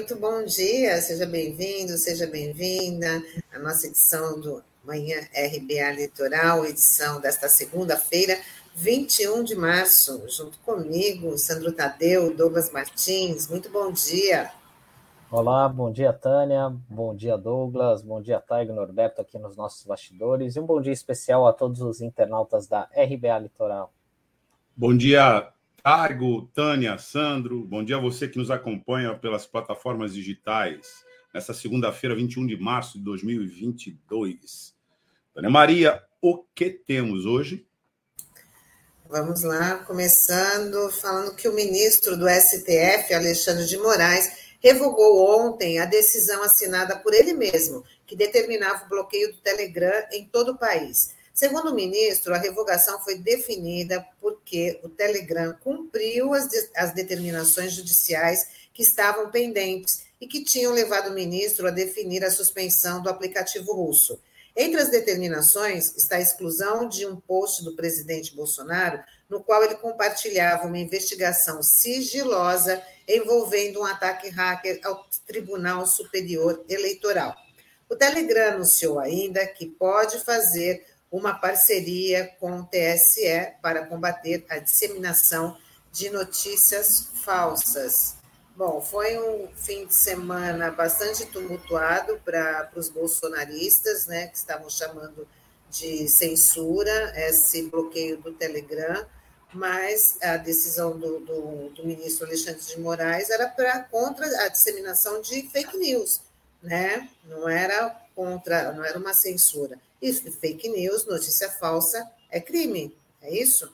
muito bom dia, seja bem-vindo, seja bem-vinda à nossa edição do Manhã RBA Litoral, edição desta segunda-feira, 21 de março, junto comigo, Sandro Tadeu, Douglas Martins, muito bom dia. Olá, bom dia, Tânia, bom dia, Douglas, bom dia, Taigo Norberto, aqui nos nossos bastidores, e um bom dia especial a todos os internautas da RBA Litoral. Bom dia, Taigo, Tânia, Sandro, bom dia a você que nos acompanha pelas plataformas digitais, nessa segunda-feira, 21 de março de 2022. Tânia Maria, o que temos hoje? Vamos lá, começando falando que o ministro do STF, Alexandre de Moraes, revogou ontem a decisão assinada por ele mesmo, que determinava o bloqueio do Telegram em todo o país. Segundo o ministro, a revogação foi definida porque o Telegram cumpriu as, de, as determinações judiciais que estavam pendentes e que tinham levado o ministro a definir a suspensão do aplicativo russo. Entre as determinações está a exclusão de um post do presidente Bolsonaro, no qual ele compartilhava uma investigação sigilosa envolvendo um ataque hacker ao Tribunal Superior Eleitoral. O Telegram anunciou ainda que pode fazer uma parceria com o TSE para combater a disseminação de notícias falsas. Bom, foi um fim de semana bastante tumultuado para os bolsonaristas, né, que estavam chamando de censura esse bloqueio do Telegram, mas a decisão do, do, do ministro Alexandre de Moraes era para contra a disseminação de fake news, né? Não era contra, não era uma censura. E fake news, notícia falsa, é crime, é isso?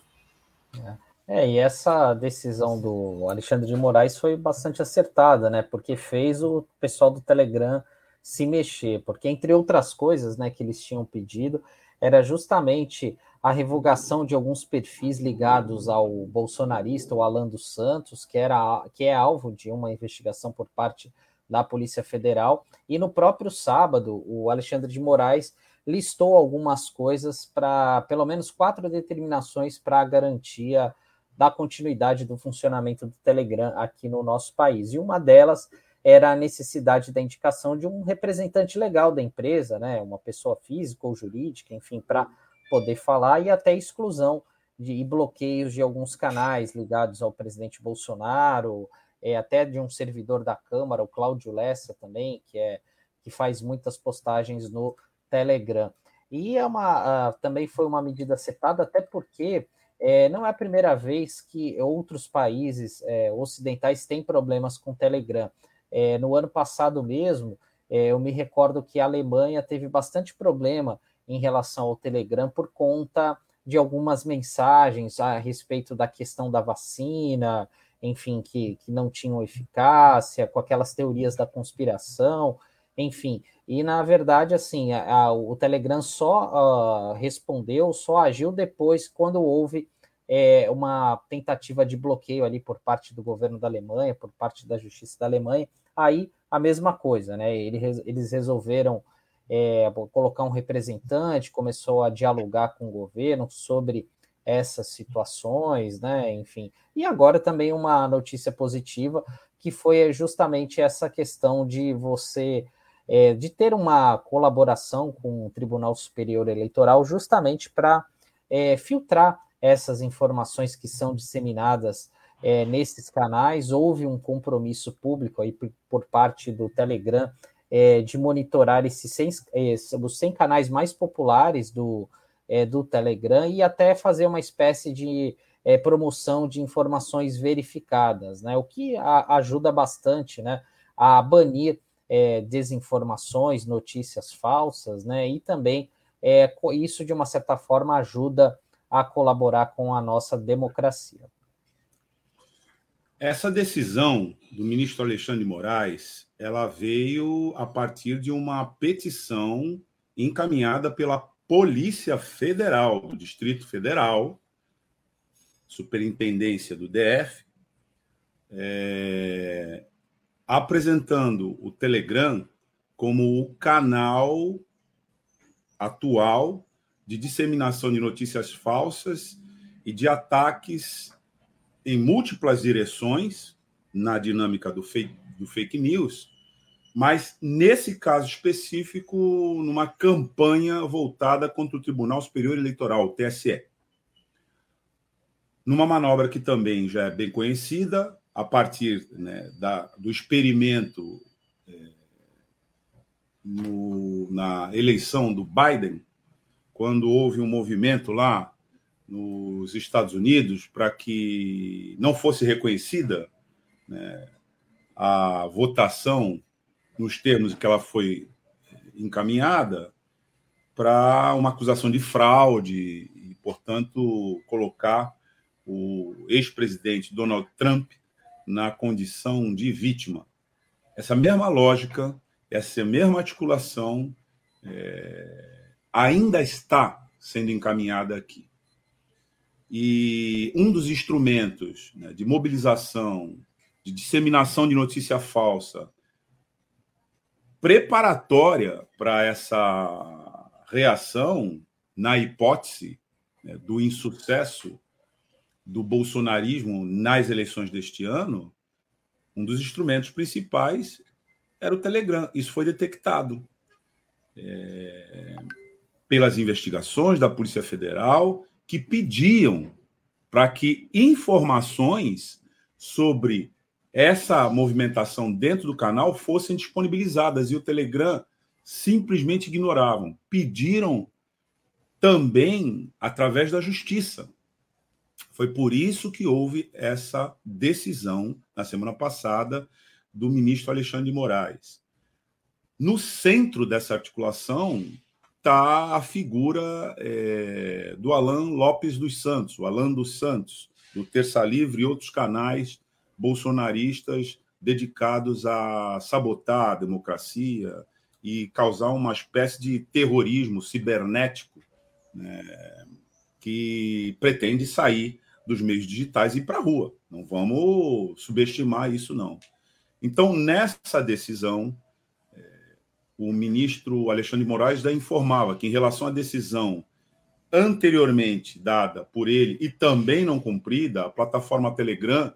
É. é, e essa decisão do Alexandre de Moraes foi bastante acertada, né? Porque fez o pessoal do Telegram se mexer, porque entre outras coisas, né, que eles tinham pedido, era justamente a revogação de alguns perfis ligados ao bolsonarista, o Alan dos Santos, que, era, que é alvo de uma investigação por parte da Polícia Federal. E no próprio sábado, o Alexandre de Moraes listou algumas coisas para, pelo menos quatro determinações para a garantia da continuidade do funcionamento do Telegram aqui no nosso país. E uma delas era a necessidade da indicação de um representante legal da empresa, né, uma pessoa física ou jurídica, enfim, para poder falar e até exclusão de e bloqueios de alguns canais ligados ao presidente Bolsonaro, é, até de um servidor da Câmara, o Cláudio Lessa também, que é que faz muitas postagens no Telegram. E é uma, uh, também foi uma medida acertada, até porque é, não é a primeira vez que outros países é, ocidentais têm problemas com Telegram. É, no ano passado mesmo, é, eu me recordo que a Alemanha teve bastante problema em relação ao Telegram por conta de algumas mensagens a respeito da questão da vacina, enfim, que, que não tinham eficácia, com aquelas teorias da conspiração, enfim. E, na verdade, assim, a, a, o Telegram só uh, respondeu, só agiu depois, quando houve é, uma tentativa de bloqueio ali por parte do governo da Alemanha, por parte da justiça da Alemanha. Aí, a mesma coisa, né? Eles, eles resolveram é, colocar um representante, começou a dialogar com o governo sobre essas situações, né? Enfim. E agora também uma notícia positiva, que foi justamente essa questão de você é, de ter uma colaboração com o Tribunal Superior Eleitoral, justamente para é, filtrar essas informações que são disseminadas é, nesses canais. Houve um compromisso público aí por, por parte do Telegram é, de monitorar esses 100, é, os 100 canais mais populares do, é, do Telegram e até fazer uma espécie de é, promoção de informações verificadas, né? O que a, ajuda bastante, né? A banir é, desinformações, notícias falsas, né? E também é, isso, de uma certa forma, ajuda a colaborar com a nossa democracia. Essa decisão do ministro Alexandre Moraes, ela veio a partir de uma petição encaminhada pela Polícia Federal do Distrito Federal, Superintendência do DF, é, apresentando o Telegram como o canal atual de disseminação de notícias falsas e de ataques em múltiplas direções na dinâmica do fake, do fake news, mas nesse caso específico, numa campanha voltada contra o Tribunal Superior Eleitoral, o TSE. Numa manobra que também já é bem conhecida, a partir né, da, do experimento é, no, na eleição do Biden, quando houve um movimento lá nos Estados Unidos para que não fosse reconhecida né, a votação nos termos que ela foi encaminhada para uma acusação de fraude e, portanto, colocar o ex-presidente Donald Trump na condição de vítima. Essa mesma lógica, essa mesma articulação é, ainda está sendo encaminhada aqui. E um dos instrumentos né, de mobilização, de disseminação de notícia falsa, preparatória para essa reação, na hipótese né, do insucesso do bolsonarismo nas eleições deste ano, um dos instrumentos principais era o Telegram. Isso foi detectado é, pelas investigações da Polícia Federal que pediam para que informações sobre essa movimentação dentro do canal fossem disponibilizadas e o Telegram simplesmente ignoravam. Pediram também através da justiça. Foi por isso que houve essa decisão na semana passada do ministro Alexandre de Moraes. No centro dessa articulação está a figura é, do Alan Lopes dos Santos, o Alan dos Santos, do Terça Livre e outros canais bolsonaristas dedicados a sabotar a democracia e causar uma espécie de terrorismo cibernético né, que pretende sair dos meios digitais e ir para a rua. Não vamos subestimar isso, não. Então, nessa decisão, o ministro Alexandre de Moraes já informava que, em relação à decisão anteriormente dada por ele e também não cumprida, a plataforma Telegram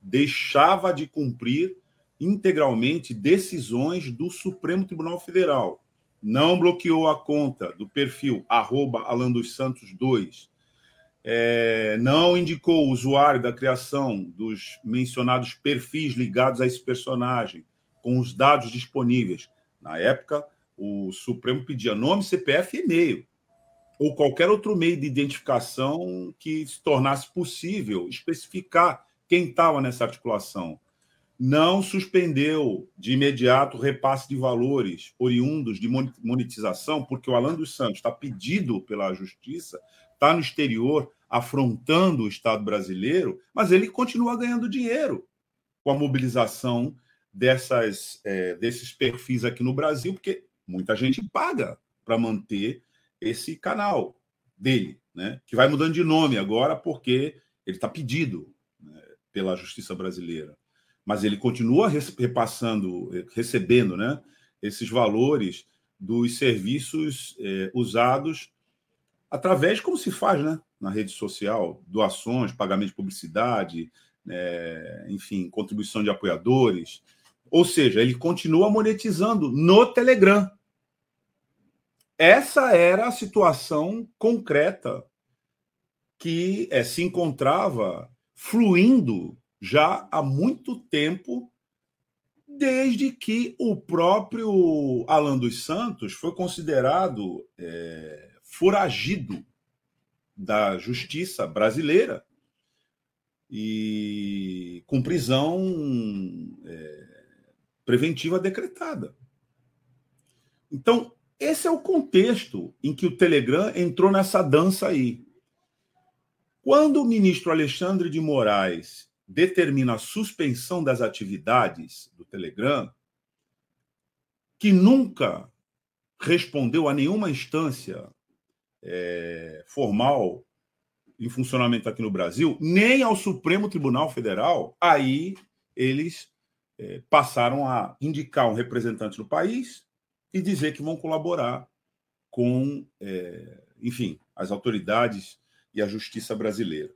deixava de cumprir integralmente decisões do Supremo Tribunal Federal. Não bloqueou a conta do perfil arroba Alan dos Santos 2. É, não indicou o usuário da criação dos mencionados perfis ligados a esse personagem, com os dados disponíveis na época, o Supremo pedia nome, CPF e e-mail, ou qualquer outro meio de identificação que se tornasse possível especificar quem estava nessa articulação. Não suspendeu de imediato o repasse de valores oriundos de monetização, porque o Alan dos Santos está pedido pela Justiça, está no exterior afrontando o Estado brasileiro, mas ele continua ganhando dinheiro com a mobilização dessas, é, desses perfis aqui no Brasil, porque muita gente paga para manter esse canal dele, né? que vai mudando de nome agora porque ele está pedido né, pela justiça brasileira. Mas ele continua repassando, recebendo né, esses valores dos serviços é, usados através, como se faz né, na rede social, doações, pagamento de publicidade, é, enfim, contribuição de apoiadores. Ou seja, ele continua monetizando no Telegram. Essa era a situação concreta que é, se encontrava fluindo já há muito tempo, desde que o próprio Alan dos Santos foi considerado é, foragido da justiça brasileira e com prisão é, preventiva decretada. Então, esse é o contexto em que o Telegram entrou nessa dança aí. Quando o ministro Alexandre de Moraes determina a suspensão das atividades do Telegram, que nunca respondeu a nenhuma instância é, formal em funcionamento aqui no Brasil, nem ao Supremo Tribunal Federal, aí eles é, passaram a indicar um representante do país e dizer que vão colaborar com, é, enfim, as autoridades e a justiça brasileira.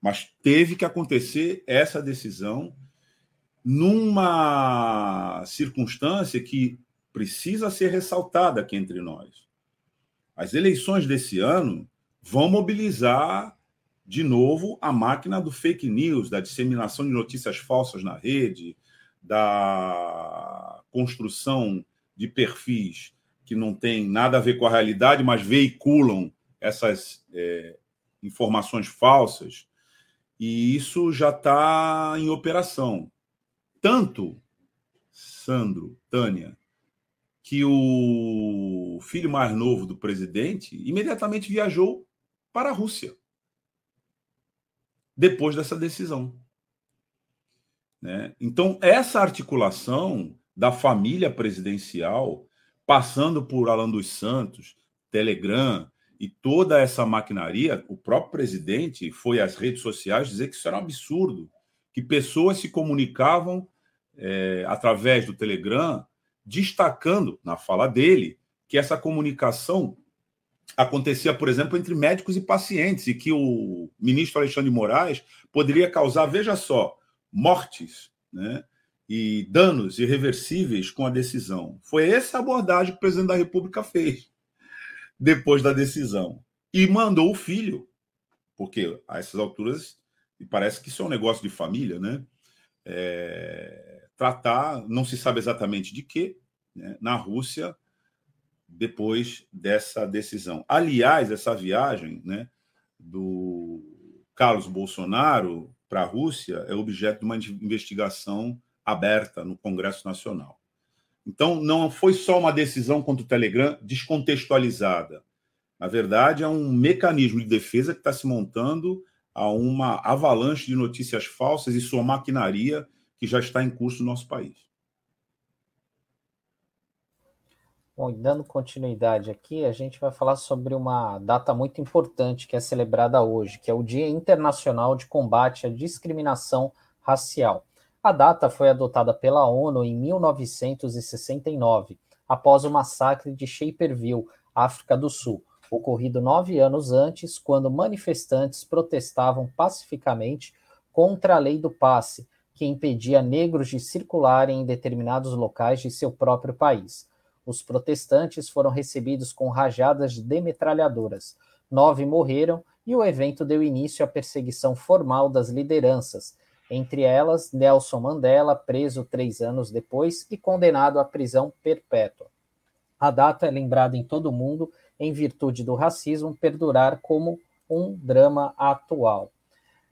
Mas teve que acontecer essa decisão numa circunstância que precisa ser ressaltada aqui entre nós. As eleições desse ano vão mobilizar de novo a máquina do fake news, da disseminação de notícias falsas na rede, da construção de perfis que não têm nada a ver com a realidade, mas veiculam essas é, informações falsas. E isso já está em operação. Tanto, Sandro, Tânia, que o filho mais novo do presidente imediatamente viajou para a Rússia depois dessa decisão. Né? Então, essa articulação da família presidencial, passando por Alan dos Santos, Telegram e toda essa maquinaria, o próprio presidente foi às redes sociais dizer que isso era um absurdo, que pessoas se comunicavam é, através do Telegram, destacando na fala dele que essa comunicação acontecia, por exemplo, entre médicos e pacientes, e que o ministro Alexandre Moraes poderia causar, veja só, mortes né, e danos irreversíveis com a decisão. Foi essa abordagem que o presidente da República fez depois da decisão. E mandou o filho, porque a essas alturas, e parece que isso é um negócio de família, né? É, tratar, não se sabe exatamente de quê, né, na Rússia, depois dessa decisão. Aliás, essa viagem né, do Carlos Bolsonaro para a Rússia é objeto de uma investigação aberta no Congresso Nacional. Então, não foi só uma decisão contra o Telegram descontextualizada. Na verdade, é um mecanismo de defesa que está se montando a uma avalanche de notícias falsas e sua maquinaria que já está em curso no nosso país. Bom, dando continuidade aqui, a gente vai falar sobre uma data muito importante que é celebrada hoje, que é o Dia Internacional de Combate à Discriminação Racial. A data foi adotada pela ONU em 1969, após o massacre de Shaperville, África do Sul, ocorrido nove anos antes, quando manifestantes protestavam pacificamente contra a lei do passe, que impedia negros de circularem em determinados locais de seu próprio país. Os protestantes foram recebidos com rajadas de metralhadoras. Nove morreram e o evento deu início à perseguição formal das lideranças, entre elas Nelson Mandela, preso três anos depois e condenado à prisão perpétua. A data é lembrada em todo o mundo em virtude do racismo perdurar como um drama atual.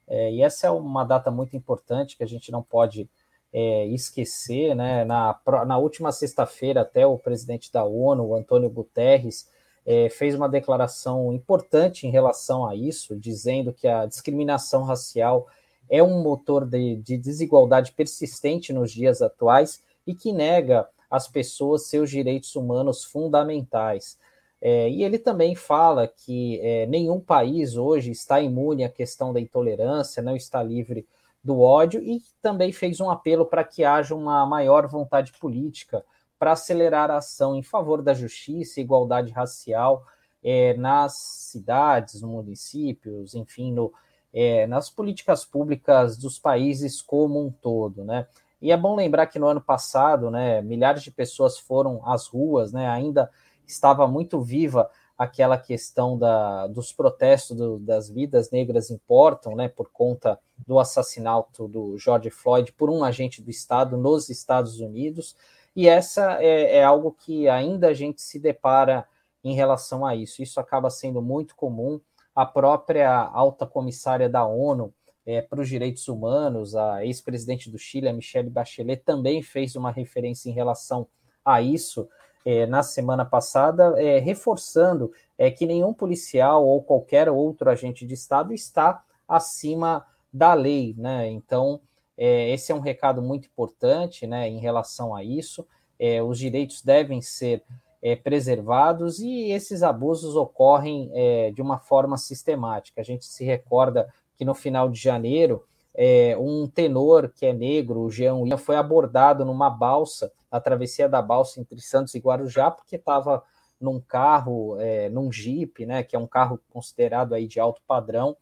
É, e essa é uma data muito importante que a gente não pode é, esquecer, né? Na, na última sexta-feira, até o presidente da ONU, Antônio Guterres, é, fez uma declaração importante em relação a isso, dizendo que a discriminação racial é um motor de, de desigualdade persistente nos dias atuais e que nega às pessoas seus direitos humanos fundamentais. É, e ele também fala que é, nenhum país hoje está imune à questão da intolerância, não está livre do ódio e também fez um apelo para que haja uma maior vontade política para acelerar a ação em favor da justiça e igualdade racial é, nas cidades, nos municípios, enfim, no, é, nas políticas públicas dos países como um todo, né? E é bom lembrar que no ano passado, né, milhares de pessoas foram às ruas, né? Ainda estava muito viva aquela questão da, dos protestos do, das vidas negras importam, né, por conta do assassinato do George Floyd por um agente do Estado nos Estados Unidos, e essa é, é algo que ainda a gente se depara em relação a isso. Isso acaba sendo muito comum. A própria alta comissária da ONU é, para os direitos humanos, a ex-presidente do Chile, a Michelle Bachelet, também fez uma referência em relação a isso é, na semana passada, é, reforçando é, que nenhum policial ou qualquer outro agente de Estado está acima da lei, né? Então, é, esse é um recado muito importante, né, em relação a isso. É, os direitos devem ser é, preservados e esses abusos ocorrem de uma forma sistemática. A gente se recorda que no final de janeiro, é, um tenor que é negro, o Jean William, foi abordado numa balsa, na travessia da balsa entre Santos e Guarujá, porque estava num carro, é, num Jeep, né, que é um carro considerado aí de alto padrão,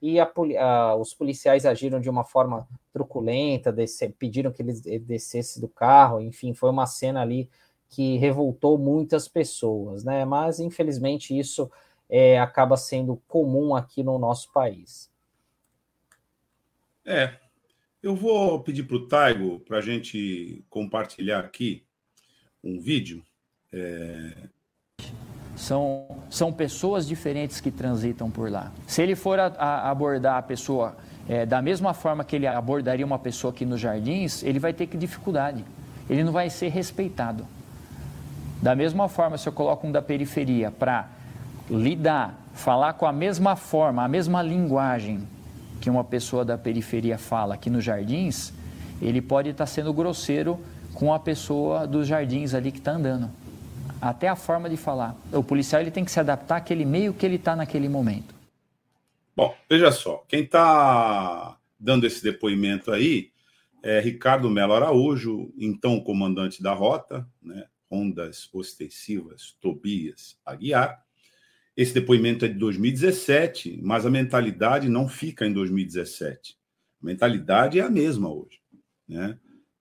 e a, a, os policiais agiram de uma forma truculenta, pediram que ele descesse do carro, enfim, foi uma cena ali que revoltou muitas pessoas, né? Mas infelizmente isso é, acaba sendo comum aqui no nosso país. É, eu vou pedir para o Taigo para a gente compartilhar aqui um vídeo. É... São, são pessoas diferentes que transitam por lá. Se ele for a, a abordar a pessoa é, da mesma forma que ele abordaria uma pessoa aqui nos jardins, ele vai ter que dificuldade. Ele não vai ser respeitado. Da mesma forma, se eu coloco um da periferia para lidar, falar com a mesma forma, a mesma linguagem que uma pessoa da periferia fala aqui nos jardins, ele pode estar sendo grosseiro com a pessoa dos jardins ali que está andando. Até a forma de falar. O policial ele tem que se adaptar àquele meio que ele está naquele momento. Bom, veja só, quem está dando esse depoimento aí é Ricardo Melo Araújo, então comandante da rota, né, Rondas Ostensivas Tobias Aguiar, esse depoimento é de 2017, mas a mentalidade não fica em 2017. A mentalidade é a mesma hoje. Né?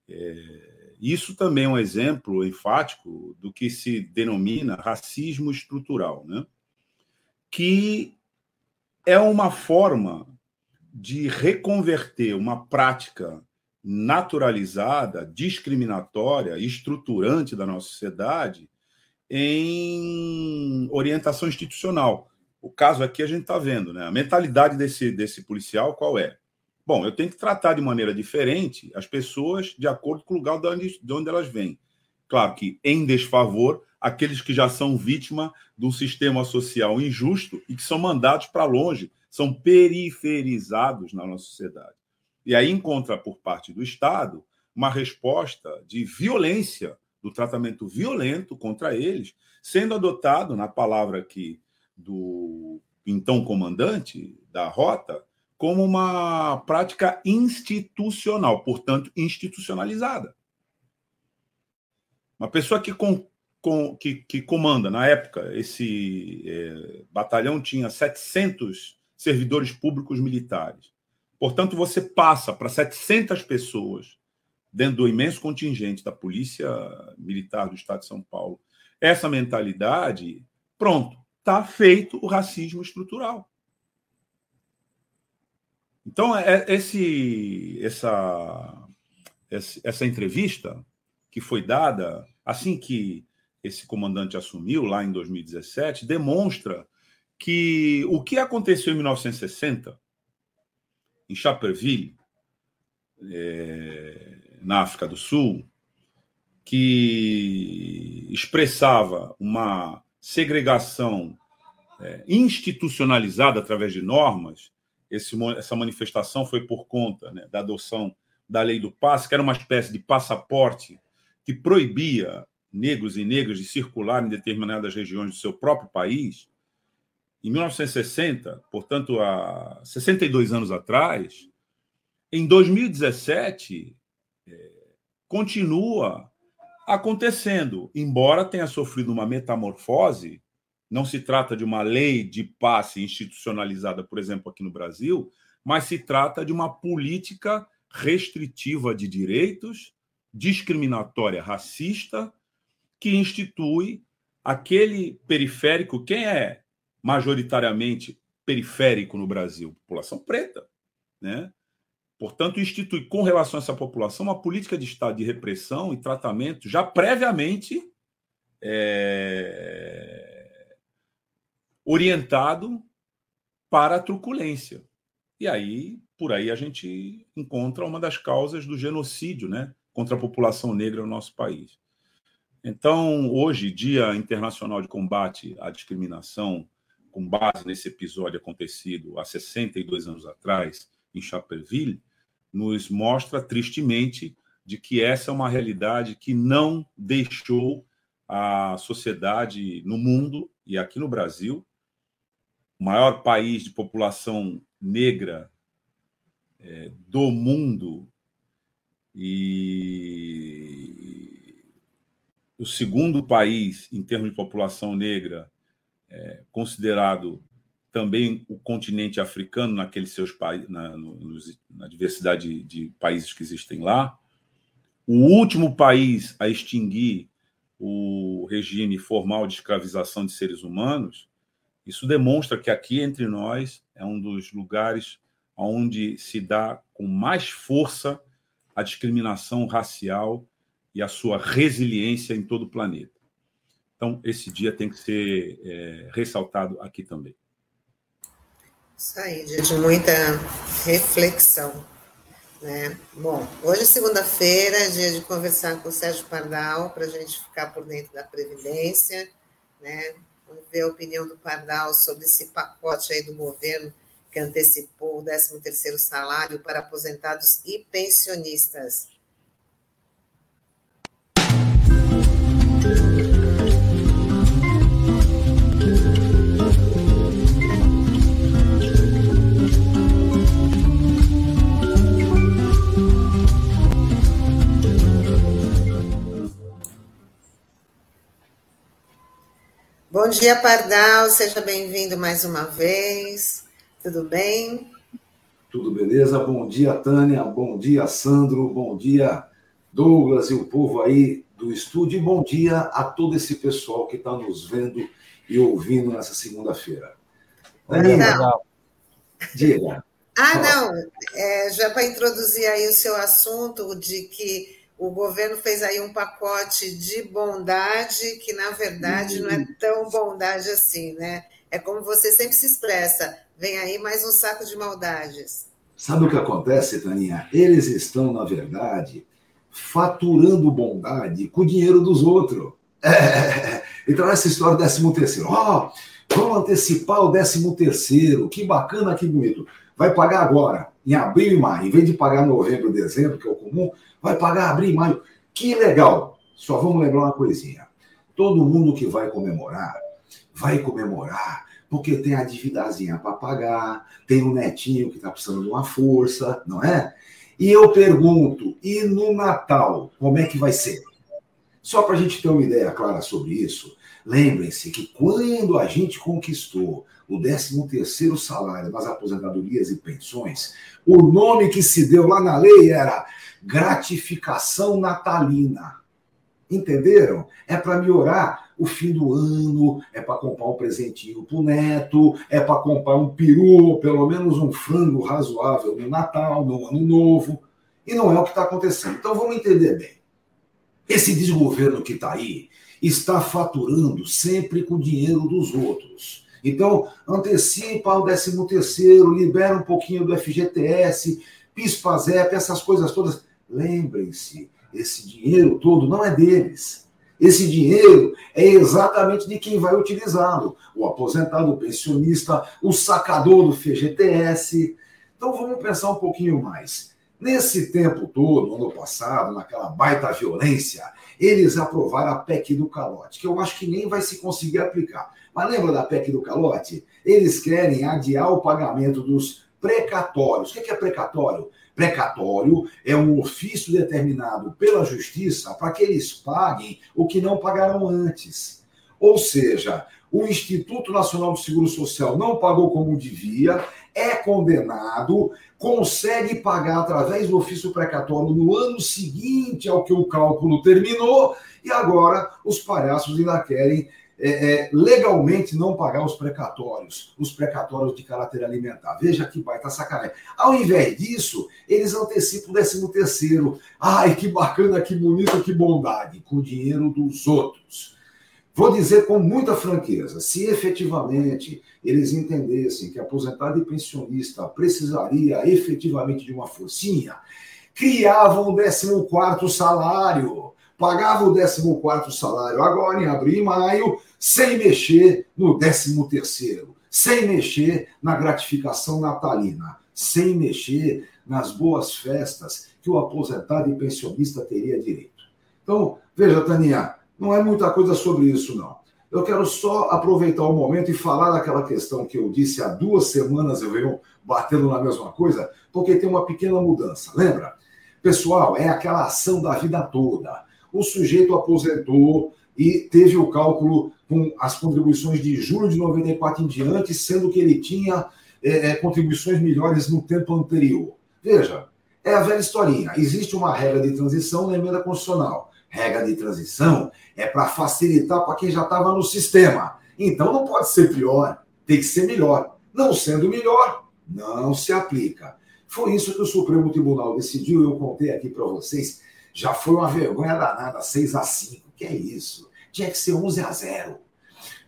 É, isso também é um exemplo enfático do que se denomina racismo estrutural, né? que é uma forma de reconverter uma prática naturalizada, discriminatória, estruturante da nossa sociedade em orientação institucional. O caso aqui a gente está vendo, né? A mentalidade desse, desse policial qual é? Bom, eu tenho que tratar de maneira diferente as pessoas de acordo com o lugar de onde, de onde elas vêm. Claro que em desfavor aqueles que já são vítima de um sistema social injusto e que são mandados para longe, são periferizados na nossa sociedade. E aí encontra por parte do Estado uma resposta de violência do tratamento violento contra eles, sendo adotado, na palavra aqui do então comandante da rota, como uma prática institucional, portanto, institucionalizada. Uma pessoa que, com, com, que, que comanda, na época, esse é, batalhão tinha 700 servidores públicos militares. Portanto, você passa para 700 pessoas dentro do imenso contingente da Polícia Militar do Estado de São Paulo, essa mentalidade, pronto, está feito o racismo estrutural. Então, é, esse, essa, essa entrevista que foi dada assim que esse comandante assumiu, lá em 2017, demonstra que o que aconteceu em 1960, em Chaperville, é, na África do Sul, que expressava uma segregação é, institucionalizada através de normas. Esse, essa manifestação foi por conta né, da adoção da lei do passe, que era uma espécie de passaporte que proibia negros e negras de circular em determinadas regiões do seu próprio país. Em 1960, portanto, há 62 anos atrás, em 2017, continua acontecendo, embora tenha sofrido uma metamorfose. Não se trata de uma lei de passe institucionalizada, por exemplo, aqui no Brasil, mas se trata de uma política restritiva de direitos, discriminatória, racista, que institui aquele periférico. Quem é majoritariamente periférico no Brasil? População preta, né? Portanto, institui com relação a essa população uma política de Estado de repressão e tratamento já previamente é, orientado para a truculência. E aí, por aí, a gente encontra uma das causas do genocídio né, contra a população negra no nosso país. Então, hoje, Dia Internacional de Combate à Discriminação, com base nesse episódio acontecido há 62 anos atrás, em Chaperville, nos mostra tristemente de que essa é uma realidade que não deixou a sociedade no mundo e aqui no Brasil, o maior país de população negra é, do mundo e o segundo país em termos de população negra é, considerado também o continente africano naqueles seus países, na, na diversidade de países que existem lá. O último país a extinguir o regime formal de escravização de seres humanos, isso demonstra que aqui entre nós é um dos lugares onde se dá com mais força a discriminação racial e a sua resiliência em todo o planeta. Então, esse dia tem que ser é, ressaltado aqui também. Isso aí, dia de muita reflexão. Né? Bom, hoje é segunda-feira, dia de conversar com o Sérgio Pardal, para a gente ficar por dentro da Previdência. Né? Vamos ver a opinião do Pardal sobre esse pacote aí do governo que antecipou o 13º salário para aposentados e pensionistas. Bom dia, Pardal, seja bem-vindo mais uma vez. Tudo bem? Tudo beleza? Bom dia, Tânia. Bom dia, Sandro. Bom dia, Douglas e o povo aí do estúdio. E bom dia a todo esse pessoal que está nos vendo e ouvindo nessa segunda-feira. Não. Diga. Ah, não. É, já para introduzir aí o seu assunto de que o governo fez aí um pacote de bondade que, na verdade, não é uhum. tão bondade assim, né? É como você sempre se expressa, vem aí mais um saco de maldades. Sabe o que acontece, Taninha? Eles estão, na verdade, faturando bondade com o dinheiro dos outros. É. Então, essa história do 13 terceiro, ó, oh, vamos antecipar o 13 terceiro, que bacana, que bonito. Vai pagar agora, em abril e maio, em vez de pagar novembro, dezembro, que é o comum, vai pagar abril e maio. Que legal! Só vamos lembrar uma coisinha. Todo mundo que vai comemorar, vai comemorar porque tem a dívidazinha para pagar, tem um netinho que está precisando de uma força, não é? E eu pergunto, e no Natal, como é que vai ser? Só para a gente ter uma ideia clara sobre isso, lembrem-se que quando a gente conquistou o 13º salário nas aposentadorias e pensões, o nome que se deu lá na lei era gratificação natalina. Entenderam? É para melhorar o fim do ano, é para comprar um presentinho para o neto, é para comprar um peru, pelo menos um frango razoável no Natal, no Ano Novo. E não é o que está acontecendo. Então vamos entender bem. Esse desgoverno que está aí está faturando sempre com o dinheiro dos outros. Então, antecipa o 13 terceiro, libera um pouquinho do FGTS, PIS-PASEP, essas coisas todas. Lembrem-se, esse dinheiro todo não é deles. Esse dinheiro é exatamente de quem vai utilizá-lo. O aposentado, o pensionista, o sacador do FGTS. Então vamos pensar um pouquinho mais. Nesse tempo todo, ano passado, naquela baita violência, eles aprovaram a PEC do calote, que eu acho que nem vai se conseguir aplicar. Mas lembra da PEC do calote? Eles querem adiar o pagamento dos precatórios. O que é precatório? Precatório é um ofício determinado pela justiça para que eles paguem o que não pagaram antes. Ou seja, o Instituto Nacional do Seguro Social não pagou como devia, é condenado, consegue pagar através do ofício precatório no ano seguinte ao que o cálculo terminou, e agora os palhaços ainda querem é, é, legalmente não pagar os precatórios, os precatórios de caráter alimentar. Veja que baita sacanagem. Ao invés disso, eles antecipam o 13 terceiro. Ai, que bacana, que bonito, que bondade, com o dinheiro dos outros. Vou dizer com muita franqueza, se efetivamente eles entendessem que aposentado e pensionista precisaria efetivamente de uma forcinha, criavam o 14º salário, pagavam o 14º salário agora em abril e maio, sem mexer no 13 terceiro, sem mexer na gratificação natalina, sem mexer nas boas festas que o aposentado e pensionista teria direito. Então, veja, Tania, não é muita coisa sobre isso, não. Eu quero só aproveitar o momento e falar daquela questão que eu disse há duas semanas, eu venho batendo na mesma coisa, porque tem uma pequena mudança. Lembra? Pessoal, é aquela ação da vida toda. O sujeito aposentou e teve o cálculo com as contribuições de julho de 94 em diante, sendo que ele tinha é, é, contribuições melhores no tempo anterior. Veja, é a velha historinha. Existe uma regra de transição na emenda constitucional. Regra de transição é para facilitar para quem já estava no sistema. Então não pode ser pior, tem que ser melhor. Não sendo melhor, não se aplica. Foi isso que o Supremo Tribunal decidiu, eu contei aqui para vocês. Já foi uma vergonha danada, 6 a 5 Que é isso? Tinha que ser 11 a 0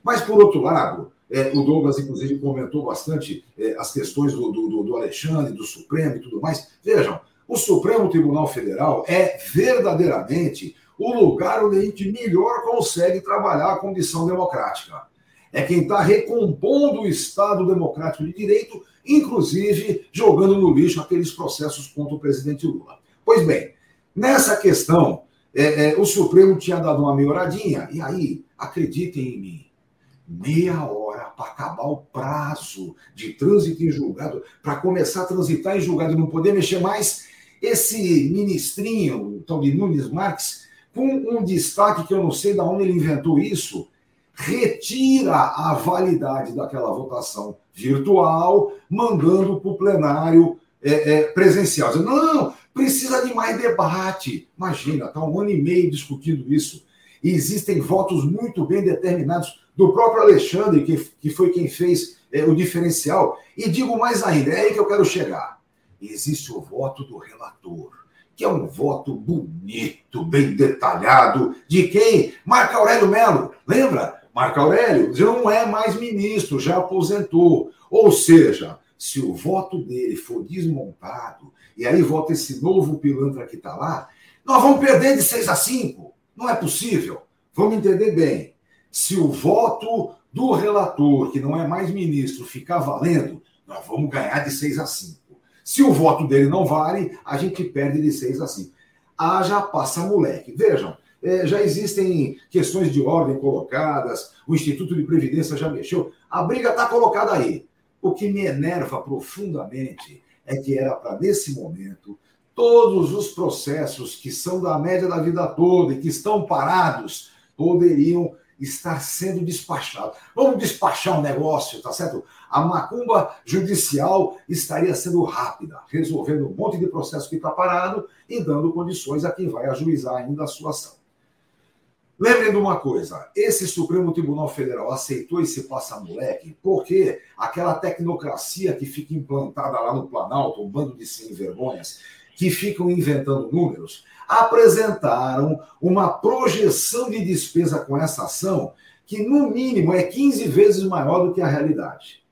Mas, por outro lado, é, o Douglas, inclusive, comentou bastante é, as questões do, do, do Alexandre, do Supremo e tudo mais. Vejam, o Supremo Tribunal Federal é verdadeiramente o lugar onde a gente melhor consegue trabalhar a condição democrática. É quem está recompondo o Estado democrático de direito, inclusive jogando no lixo aqueles processos contra o presidente Lula. Pois bem, nessa questão, é, é, o Supremo tinha dado uma melhoradinha, e aí, acreditem em mim, meia hora para acabar o prazo de trânsito em julgado, para começar a transitar em julgado e não poder mexer mais, esse ministrinho, o tal de Nunes Marques, com um destaque que eu não sei de onde ele inventou isso, retira a validade daquela votação virtual, mandando para o plenário é, é, presencial. Não, precisa de mais debate. Imagina, está um ano e meio discutindo isso. E existem votos muito bem determinados do próprio Alexandre, que, que foi quem fez é, o diferencial. E digo mais ainda, é aí que eu quero chegar. Existe o voto do relator, que é um voto bonito, bem detalhado, de quem? Marco Aurélio Melo. Lembra? Marco Aurélio já não é mais ministro, já aposentou. Ou seja, se o voto dele for desmontado, e aí vota esse novo pilantra que está lá, nós vamos perder de 6 a 5. Não é possível. Vamos entender bem. Se o voto do relator, que não é mais ministro, ficar valendo, nós vamos ganhar de 6 a 5. Se o voto dele não vale, a gente perde de 6 a 5. Haja passa moleque. Vejam, é, já existem questões de ordem colocadas, o Instituto de Previdência já mexeu, a briga está colocada aí. O que me enerva profundamente é que era para, nesse momento, todos os processos que são da média da vida toda e que estão parados poderiam estar sendo despachado. Vamos despachar um negócio, tá certo? A macumba judicial estaria sendo rápida, resolvendo um monte de processo que está parado e dando condições a quem vai ajuizar ainda a sua ação. Lembrem de uma coisa: esse Supremo Tribunal Federal aceitou esse passa-moleque porque aquela tecnocracia que fica implantada lá no Planalto, um bando de sem-vergonhas, que ficam inventando números, apresentaram uma projeção de despesa com essa ação que, no mínimo, é 15 vezes maior do que a realidade.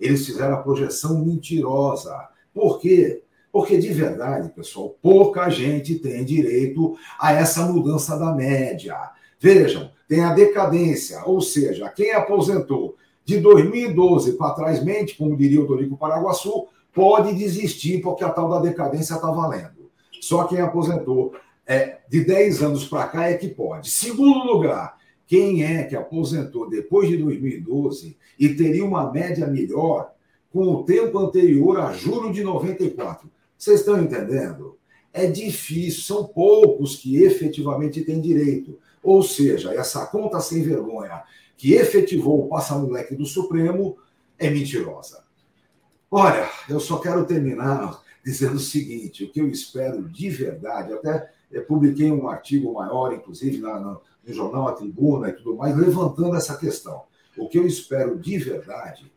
Eles fizeram a projeção mentirosa. Por quê? Porque, de verdade, pessoal, pouca gente tem direito a essa mudança da média. Vejam, tem a decadência, ou seja, quem aposentou de 2012 para trás mente, como diria o Dorico Paraguaçu, pode desistir porque a tal da decadência está valendo. Só quem aposentou é, de 10 anos para cá é que pode. Segundo lugar, quem é que aposentou depois de 2012 e teria uma média melhor com o tempo anterior a julho de 94? Vocês estão entendendo? É difícil, são poucos que efetivamente têm direito. Ou seja, essa conta sem vergonha que efetivou o passa-moleque do Supremo é mentirosa. Olha, eu só quero terminar dizendo o seguinte: o que eu espero de verdade, até publiquei um artigo maior, inclusive, na, no, no jornal A Tribuna e tudo mais, levantando essa questão. O que eu espero de verdade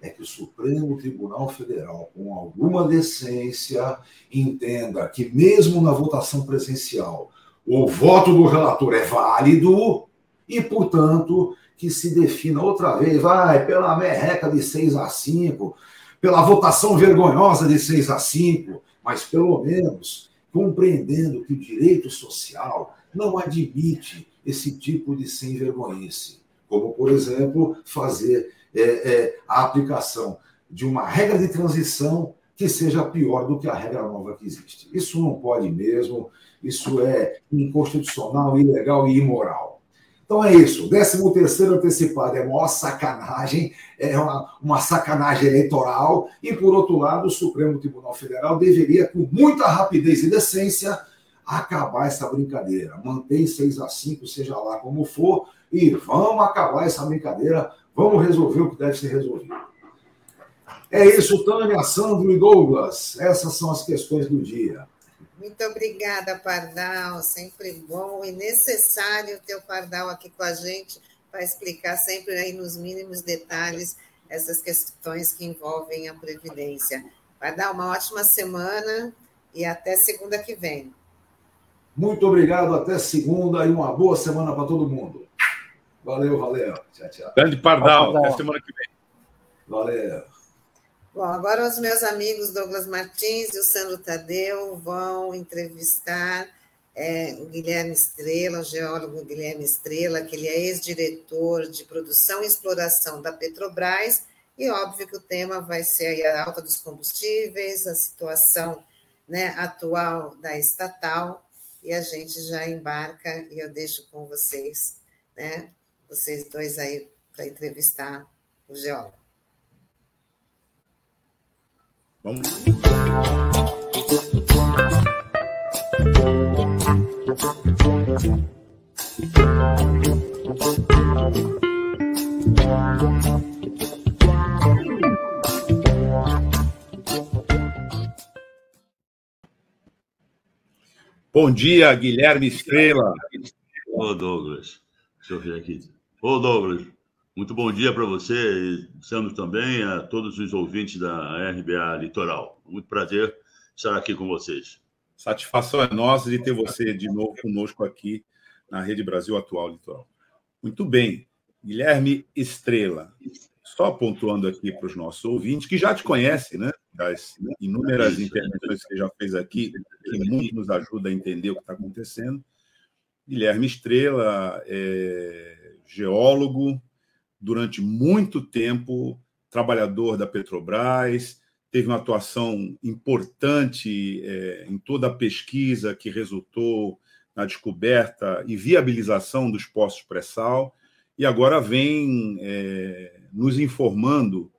é que o Supremo Tribunal Federal, com alguma decência, entenda que, mesmo na votação presencial, o voto do relator é válido e, portanto, que se defina outra vez, vai pela merreca de 6 a 5, pela votação vergonhosa de 6 a 5, mas pelo menos compreendendo que o direito social não admite esse tipo de sem vergonhice, como, por exemplo, fazer é, é, a aplicação de uma regra de transição que seja pior do que a regra nova que existe. Isso não pode mesmo, isso é inconstitucional, ilegal e imoral. Então é isso. 13 terceiro antecipado é maior sacanagem, é uma, uma sacanagem eleitoral. E, por outro lado, o Supremo Tribunal Federal deveria, com muita rapidez e decência, acabar essa brincadeira. Mantém 6 a 5 seja lá como for, e vamos acabar essa brincadeira, vamos resolver o que deve ser resolvido. É isso, Tânia, Sandro e Douglas. Essas são as questões do dia. Muito obrigada, Pardal. Sempre bom e necessário ter o Pardal aqui com a gente para explicar sempre aí nos mínimos detalhes essas questões que envolvem a Previdência. Pardal, uma ótima semana e até segunda que vem. Muito obrigado, até segunda e uma boa semana para todo mundo. Valeu, valeu. Tchau, tchau. Grande Pardal, até semana que vem. Valeu. Bom, agora os meus amigos Douglas Martins e o Sandro Tadeu vão entrevistar é, o Guilherme Estrela, o geólogo Guilherme Estrela, que ele é ex-diretor de produção e exploração da Petrobras, e óbvio que o tema vai ser a alta dos combustíveis, a situação né, atual da estatal, e a gente já embarca, e eu deixo com vocês, né, vocês dois aí, para entrevistar o geólogo. Vamos. Bom dia, Guilherme Estrela. Ô, Douglas. Deixa eu ver aqui. Ô, Douglas, muito bom dia para você e Sandro também, a todos os ouvintes da RBA Litoral. Muito prazer estar aqui com vocês. Satisfação é nossa de ter você de novo conosco aqui na Rede Brasil Atual Litoral. Muito bem. Guilherme Estrela, só pontuando aqui para os nossos ouvintes, que já te conhecem, né? Das inúmeras intervenções que você já fez aqui, que muito nos ajuda a entender o que está acontecendo. Guilherme Estrela é geólogo, durante muito tempo trabalhador da Petrobras, teve uma atuação importante é, em toda a pesquisa que resultou na descoberta e viabilização dos postos pré-sal, e agora vem é, nos informando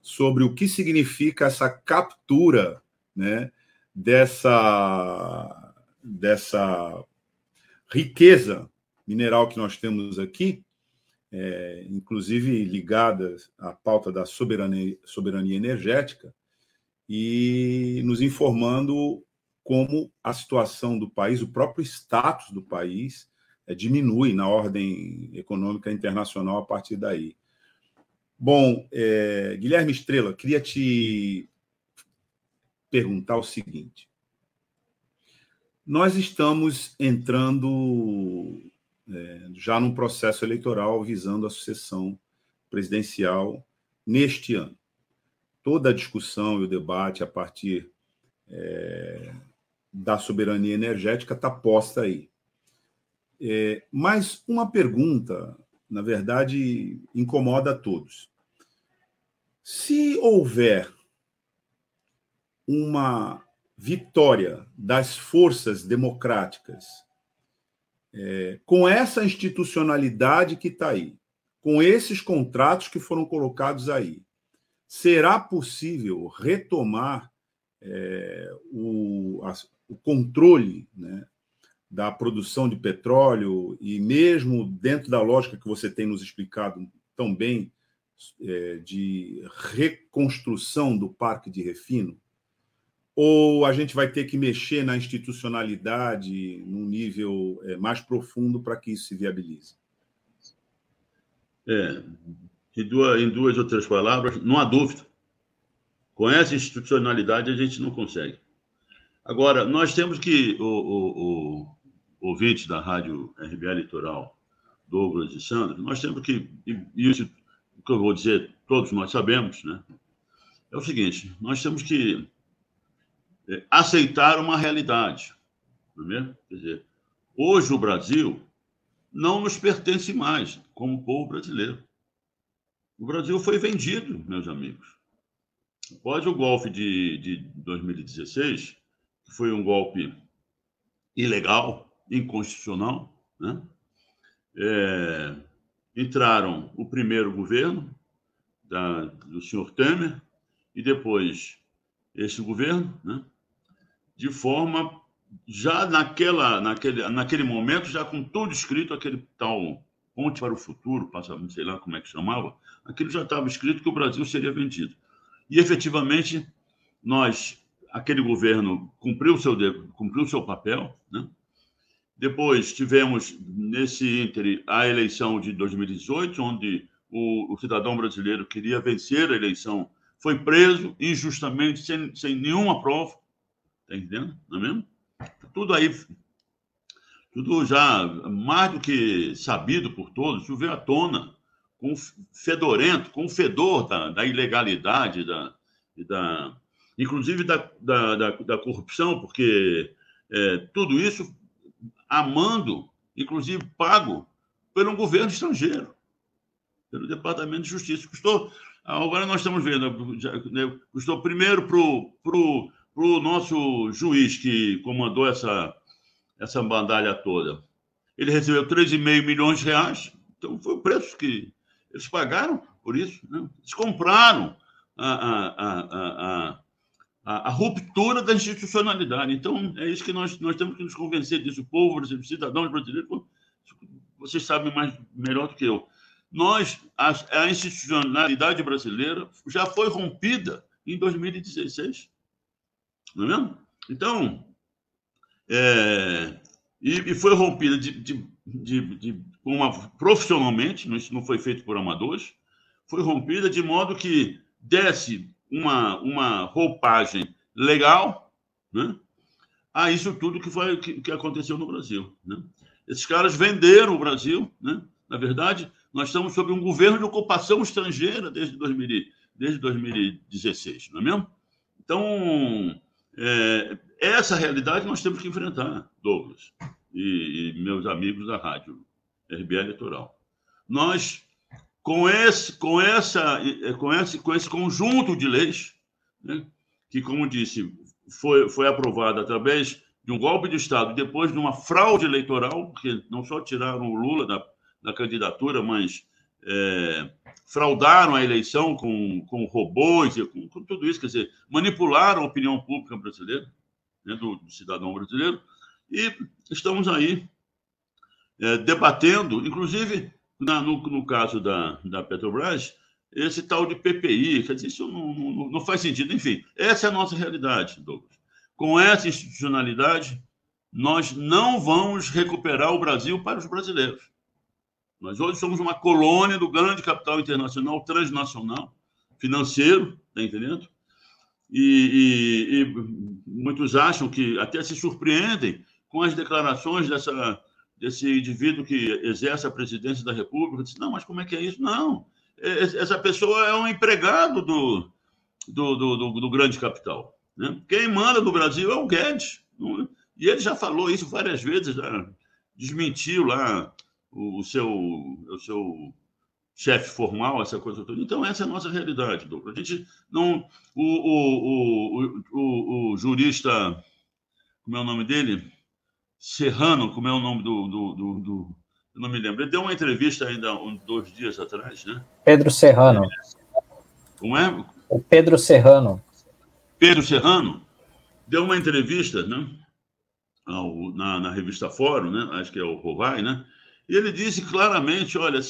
sobre o que significa essa captura né, dessa, dessa riqueza mineral que nós temos aqui é, inclusive ligadas à pauta da soberania, soberania energética, e nos informando como a situação do país, o próprio status do país, é, diminui na ordem econômica internacional a partir daí. Bom, é, Guilherme Estrela, queria te perguntar o seguinte. Nós estamos entrando é, já num processo eleitoral visando a sucessão presidencial neste ano. Toda a discussão e o debate a partir é, da soberania energética está posta aí. É, mas uma pergunta, na verdade, incomoda a todos. Se houver uma vitória das forças democráticas é, com essa institucionalidade que está aí, com esses contratos que foram colocados aí, será possível retomar é, o, a, o, controle né, da produção de petróleo e mesmo dentro da lógica que você tem nos explicado tão bem é, de reconstrução do parque de refino? Ou a gente vai ter que mexer na institucionalidade num nível é, mais profundo para que isso se viabilize? É, em duas, em duas ou três palavras, não há dúvida. Com essa institucionalidade a gente não consegue. Agora, nós temos que, o, o, o ouvinte da Rádio RBA Litoral, Douglas e Sandro, nós temos que, isso que eu vou dizer, todos nós sabemos, né? É o seguinte, nós temos que aceitar uma realidade. Não é mesmo? Quer dizer, hoje o Brasil não nos pertence mais como povo brasileiro. O Brasil foi vendido, meus amigos. Após o golpe de, de 2016, que foi um golpe ilegal, inconstitucional, né? É, entraram o primeiro governo da, do senhor Temer e depois esse governo, né? De forma já naquela, naquele, naquele momento, já com tudo escrito, aquele tal Ponte para o Futuro, passa, não sei lá como é que chamava, aquilo já estava escrito que o Brasil seria vendido. E efetivamente, nós, aquele governo cumpriu seu, cumpriu seu papel, né? Depois tivemos, nesse ínter, a eleição de 2018, onde o, o, cidadão brasileiro queria vencer a eleição, foi preso injustamente, sem, sem nenhuma prova. Está entendendo? Não é mesmo? Tudo aí, tudo já mais do que sabido por todos, isso veio à tona, com fedorento, com o fedor da, da ilegalidade, da, da, inclusive da, da, da, da corrupção, porque é, tudo isso amando, inclusive pago pelo um governo estrangeiro, pelo Departamento de Justiça. Custou, agora nós estamos vendo, né, custou primeiro para o nosso juiz que comandou essa, essa bandalha toda. Ele recebeu 3,5 milhões de reais, então foi o preço que eles pagaram por isso. Né? Eles compraram a, a, a, a, a, ruptura da institucionalidade. Então, é isso que nós, nós temos que nos convencer disso. O povo brasileiro, os cidadãos brasileiros, vocês sabem mais, melhor do que eu. Nós, a, a institucionalidade brasileira já foi rompida em 2016. Não é mesmo? Então, é, e, e, foi rompida de, de, de, de uma, profissionalmente, isso não foi feito por amadores, foi rompida de modo que desse uma, uma roupagem legal né, a isso tudo que, foi, que, que aconteceu no Brasil. Né? Esses caras venderam o Brasil, né? na verdade, nós estamos sob um governo de ocupação estrangeira desde, 2000, desde 2016, não é mesmo? Então, é, essa realidade nós temos que enfrentar, Douglas e, e meus amigos da rádio RBA Eleitoral. Nós com esse, com essa, com esse, com esse conjunto de leis, né, que, como disse, foi, foi aprovado através de um golpe de Estado, depois de uma fraude eleitoral, porque não só tiraram o Lula da, da candidatura, mas é, fraudaram a eleição com, com robôs com, com, tudo isso, quer dizer, manipularam a opinião pública brasileira, né, do, do cidadão brasileiro, e estamos aí é, debatendo, inclusive na, no, no, caso da, da Petrobras, esse tal de PPI, quer dizer, isso não, não, não faz sentido. Enfim, essa é a nossa realidade, Douglas. Com essa institucionalidade, nós não vamos recuperar o Brasil para os brasileiros. Nós hoje somos uma colônia do grande capital internacional, transnacional, financeiro, está entendendo? E, e, e, muitos acham que até se surpreendem com as declarações dessa desse indivíduo que exerce a presidência da República, disse, não, mas como é que é isso? Não, é, essa pessoa é um empregado do, do, do, do, do grande capital. Né? Quem manda no Brasil é o Guedes. E ele já falou isso várias vezes, já desmentiu lá o, o seu, o seu chefe formal, essa coisa toda. Então, essa é a nossa realidade, Douglas. A gente não. O, o, o, o, jurista, como é o nome dele? Serrano, como é o nome do, do, do, eu não me lembro. Ele deu uma entrevista ainda um, dois dias atrás, né? Pedro Serrano. Como é? O Pedro Serrano. Pedro Serrano deu uma entrevista, né? Na, na, revista Fórum, né? Acho que é o Rovai, né? E ele disse claramente, olha,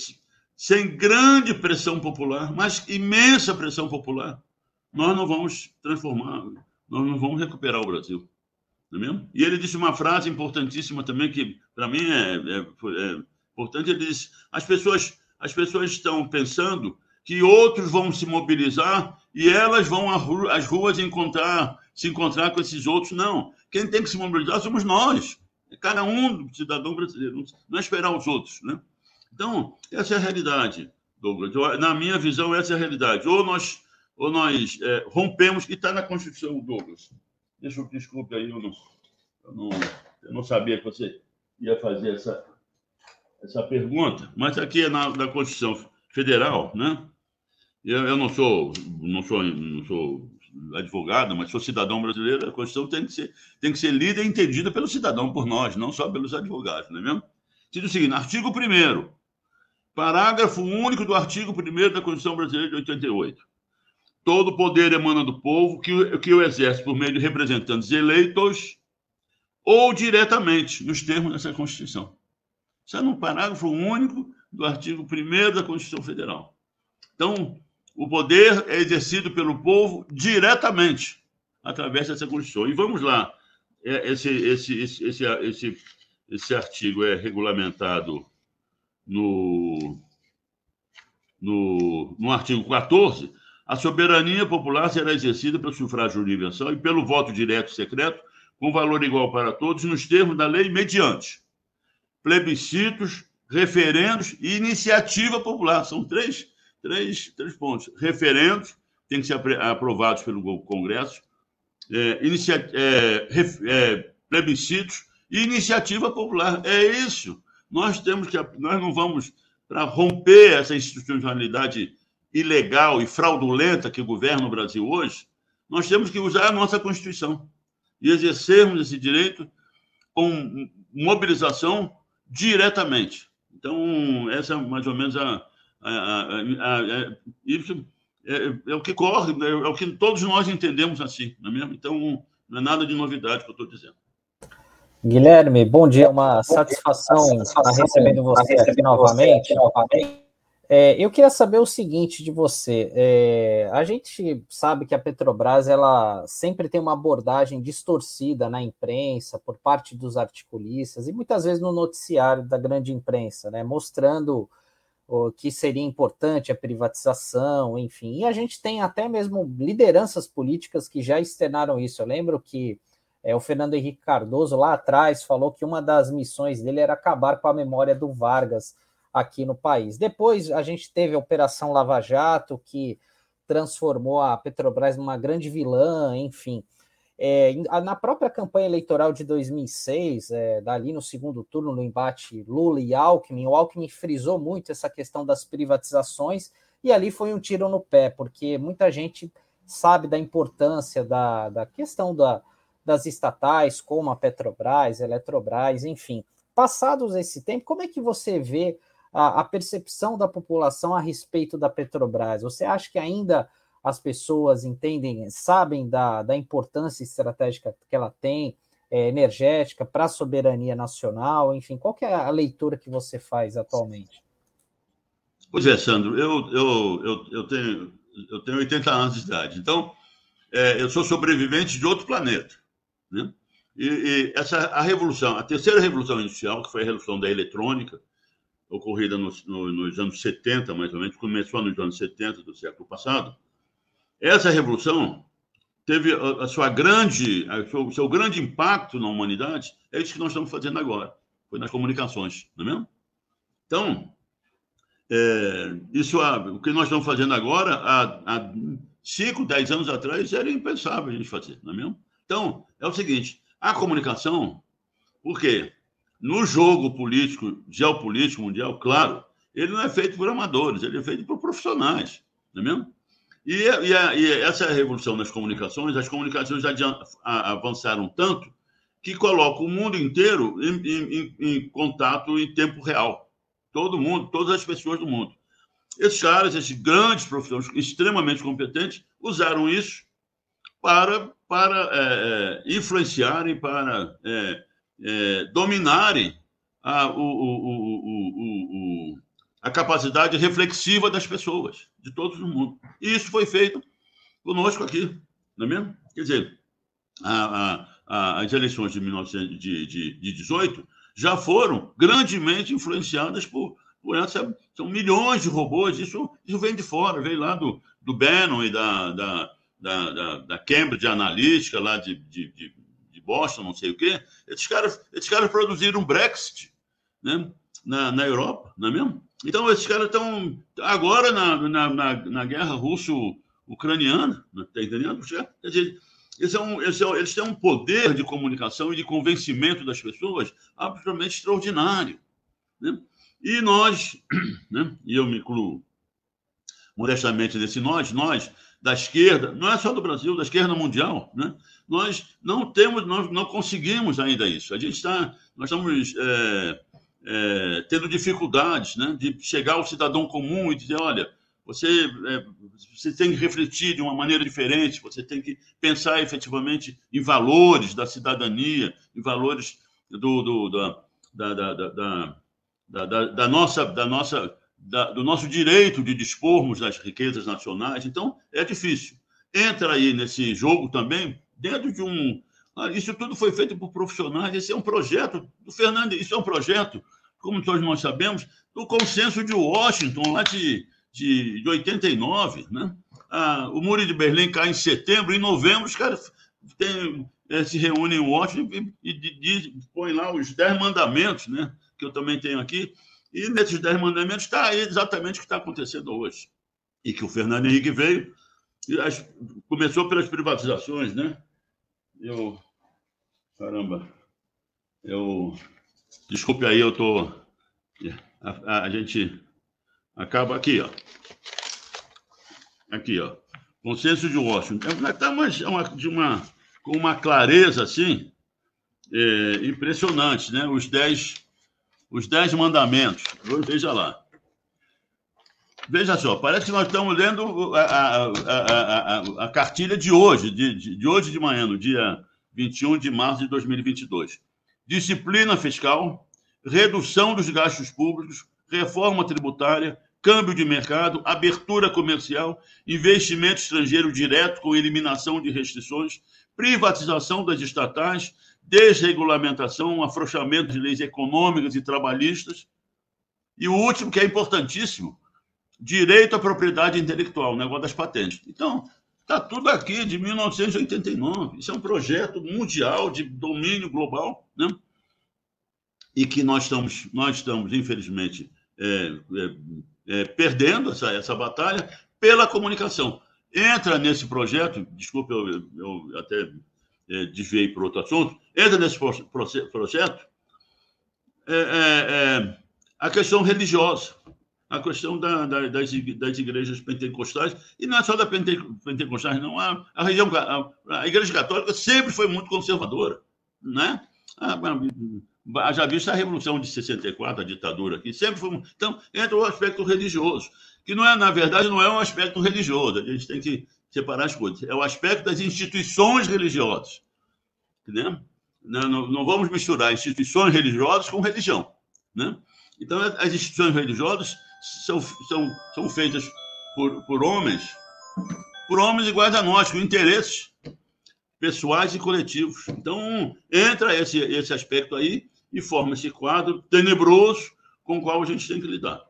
sem grande pressão popular, mas imensa pressão popular, nós não vamos transformar, nós não vamos recuperar o Brasil não é mesmo? E ele disse uma frase importantíssima também que para mim é, é, é, importante. Ele disse: as pessoas as pessoas estão pensando que outros vão se mobilizar e elas vão às ruas encontrar se encontrar com esses outros. Não, quem tem que se mobilizar somos nós, cada um cidadão brasileiro, não é esperar os outros, né? Então essa é a realidade, Douglas. Na minha visão essa é a realidade. Ou nós ou nós é, rompemos, e está na Constituição, Douglas, Deixa eu, desculpe aí, eu não, eu não, eu não sabia que você ia fazer essa, essa pergunta, mas aqui é na, da Constituição Federal, né? Eu, eu não sou, não sou, não sou advogado, mas sou cidadão brasileiro, a Constituição tem que ser, tem que ser lida e entendida pelo cidadão, por nós, não só pelos advogados, não é mesmo? Diz o seguinte, artigo 1 parágrafo único do artigo 1 da Constituição Brasileira de 88. Todo poder emana do povo, que, que o exerce por meio de representantes eleitos ou diretamente, nos termos dessa Constituição. Isso é no parágrafo único do artigo 1 da Constituição Federal. Então, o poder é exercido pelo povo diretamente, através dessa Constituição. E vamos lá, é, esse, esse, esse, esse, esse, artigo é regulamentado no, no, no artigo 14. A soberania popular será exercida pelo sufrágio universal e pelo voto direto e secreto, com valor igual para todos, nos termos da lei, mediante plebiscitos, referendos e iniciativa popular. São três, três, três pontos. Referendos têm que ser aprovados pelo Congresso, é, inicia, é, é, plebiscitos e iniciativa popular. É isso. Nós temos que. Nós não vamos para romper essa institucionalidade ilegal e fraudulenta que governa o Brasil hoje. Nós temos que usar a nossa Constituição e exercermos esse direito com mobilização diretamente. Então, essa é mais ou menos a. a, a, a isso é, é, o que corre, é, é, o que todos nós entendemos assim, não é mesmo? Então, não é nada de novidade que eu estou dizendo. Guilherme, bom dia, uma satisfação estar recebendo você aqui novamente. É, eu queria saber o seguinte de você. É, a gente sabe que a Petrobras ela sempre tem uma abordagem distorcida na imprensa por parte dos articulistas e muitas vezes no noticiário da grande imprensa, né, mostrando o que seria importante a privatização, enfim. E a gente tem até mesmo lideranças políticas que já externaram isso. Eu lembro que é, o Fernando Henrique Cardoso lá atrás falou que uma das missões dele era acabar com a memória do Vargas aqui no país. Depois a gente teve a Operação Lava Jato, que transformou a Petrobras numa grande vilã, enfim. É, na própria campanha eleitoral de 2006, é, dali no segundo turno, no embate Lula e Alckmin, o Alckmin frisou muito essa questão das privatizações e ali foi um tiro no pé, porque muita gente sabe da importância da, da questão da, das estatais, como a Petrobras, Eletrobras, enfim. Passados esse tempo, como é que você vê a, a percepção da população a respeito da Petrobras? Você acha que ainda as pessoas entendem, sabem da, da importância estratégica que ela tem, é, energética, para a soberania nacional, enfim, qual é a leitura que você faz atualmente? Pois é, Sandro, eu, eu, eu, eu, tenho, eu tenho 80 anos de idade, então é, eu sou sobrevivente de outro planeta. Né? E, e, essa, a revolução, a terceira revolução industrial, que foi a revolução da eletrônica, ocorrida nos, no, nos anos 70, mais ou menos, começou nos anos 70 do século passado, essa revolução teve a, sua grande, o seu grande impacto na humanidade, é isso que nós estamos fazendo agora, foi nas comunicações, não é mesmo? Então, é, isso, o que nós estamos fazendo agora, há 5, 10 anos atrás, era impensável a gente fazer, não é mesmo? Então, é o seguinte, a comunicação, por quê? No jogo político, geopolítico mundial, claro, ele não é feito por amadores, ele é feito por profissionais, não é mesmo? E, e, a, e essa revolução nas comunicações, as comunicações já avançaram tanto que coloca o mundo inteiro em, em, em, contato em tempo real. Todo mundo, todas as pessoas do mundo. Esses caras, esses grandes profissionais extremamente competentes, usaram isso para, para é, é influenciarem, para é, é, dominarem a, o, o, o, a capacidade reflexiva das pessoas, de todos no mundo. E isso foi feito conosco aqui, não é mesmo? Quer dizer, a, a, as eleições de 1918 já foram grandemente influenciadas por, por essa. São milhões de robôs, isso, isso vem de fora, veio lá do, do Bannon e da, da, da, da, da Cambridge Analytica, lá de, de, de, de, Boston, não sei o quê. Esses caras, esses caras produziram Brexit né? na, na Europa, não é mesmo? Então, esses caras estão agora na, na, na, na guerra russo-ucraniana, está entendendo? Quer dizer, eles, é eles, é eles têm um poder de comunicação e de convencimento das pessoas absolutamente extraordinário. Né? E nós, né? e eu me incluo modestamente nesse nós, nós da esquerda, não é só do Brasil, da esquerda mundial, né? nós não temos, nós não conseguimos ainda isso. A gente está, nós estamos é, é, tendo dificuldades né, de chegar ao cidadão comum e dizer: olha, você, é, você tem que refletir de uma maneira diferente, você tem que pensar efetivamente em valores da cidadania, em valores do, do da, da, da, da, da, nossa, da nossa, da, do nosso direito de dispormos das riquezas nacionais. Então, é difícil. Entra aí nesse jogo também, dentro de um. Ah, isso tudo foi feito por profissionais. Esse é um projeto do Fernando, isso é um projeto, como todos nós sabemos, do consenso de Washington, lá de de, de 89, né? Ah, o Muro de Berlim cai em setembro, em novembro os caras tem, é, se reúnem em Washington e, e, e põem lá os dez mandamentos, né? Que eu também tenho aqui. E nesses dez mandamentos está exatamente o que está acontecendo hoje. E que o Fernando Henrique veio, as, começou pelas privatizações, né? Eu. Caramba. Eu. Desculpe aí, eu tô. A, a, a gente Acaba aqui, ó. Aqui, ó. Consenso de Washington. Está uma, de uma, com uma clareza assim é, impressionante, né? Os dez, os dez mandamentos. Veja lá. Veja só, parece que nós estamos lendo a, a, a, a cartilha de hoje, de, de, de hoje de manhã, no dia 21 de março de 2022. Disciplina fiscal, redução dos gastos públicos, reforma tributária, câmbio de mercado, abertura comercial, investimento estrangeiro direto com eliminação de restrições, privatização das estatais, desregulamentação, afrouxamento de leis econômicas e trabalhistas. E o último, que é importantíssimo, direito à propriedade intelectual, o negócio das patentes. Então, está tudo aqui de 1989. Isso é um projeto mundial de domínio global, né? E que nós estamos, nós estamos infelizmente, é, é, é, perdendo essa, essa batalha pela comunicação. Entra nesse projeto, desculpe, eu, eu até é, desviei para outro assunto, entra nesse projeto é, é, a questão religiosa, a questão da, da, das, das igrejas pentecostais, e não é só da pente, pentecostais, não. A, a, região, a, a Igreja Católica sempre foi muito conservadora, né? A, já visto a Revolução de 64, a ditadura aqui, sempre foi. Então, entra o aspecto religioso, que não é, na verdade, não é um aspecto religioso, a gente tem que separar as coisas. É o aspecto das instituições religiosas. Né? Não, não, não vamos misturar instituições religiosas com religião. Né? Então, as instituições religiosas são, são, são feitas por, por homens, por homens iguais a nós, com interesses pessoais e coletivos. Então, entra esse, esse aspecto aí e forma esse quadro tenebroso com o qual a gente tem que lidar.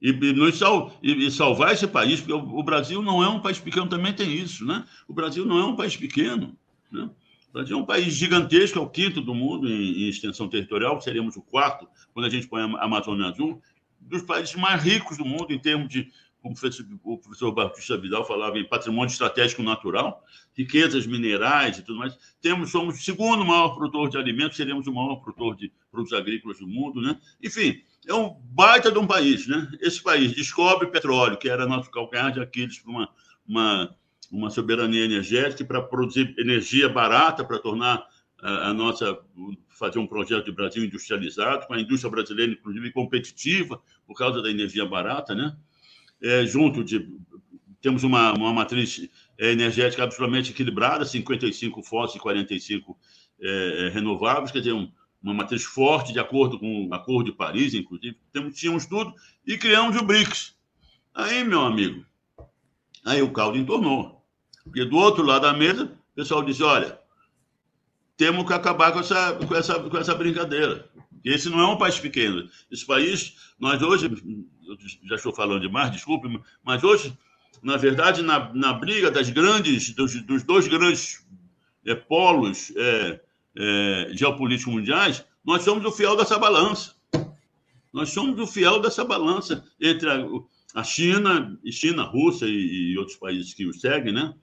E, e, sal, e, e salvar esse país, porque o, o, Brasil não é um país pequeno, também tem isso, né? O Brasil não é um país pequeno, né? Brasil é um país gigantesco, é o quinto do mundo em, em extensão territorial, seríamos o quarto, quando a gente põe a Amazônia Azul, dos países mais ricos do mundo em termos de como o professor Batista Vidal falava, em patrimônio estratégico natural, riquezas minerais e tudo mais. Temos, somos o segundo maior produtor de alimentos, seremos o maior produtor de produtos agrícolas do mundo, né? Enfim, é um baita de um país, né? Esse país descobre petróleo, que era nosso calcanhar de Aquiles para uma, uma, uma soberania energética, para produzir energia barata, para tornar a, a nossa fazer um projeto de Brasil industrializado, com a indústria brasileira, inclusive, competitiva, por causa da energia barata, né? é, junto de. Temos uma, uma matriz energética absolutamente equilibrada, 55 fósseis e 45 é, é, renováveis, quer dizer, um, uma matriz forte, de acordo com o Acordo de Paris, inclusive. Temos, tínhamos tudo e criamos o BRICS. Aí, meu amigo, aí o caldo entornou. Porque do outro lado da mesa, o pessoal disse: olha, temos que acabar com essa, com essa, com essa brincadeira. Esse não é um país pequeno. Esse país, nós hoje, já estou falando demais, desculpe, mas hoje, na verdade, na, na briga das grandes, dos, dos dois grandes é, polos é, é, geopolíticos mundiais, nós somos o fiel dessa balança. Nós somos o fiel dessa balança entre a, a China, China, Rússia e, e, outros países que os seguem, né?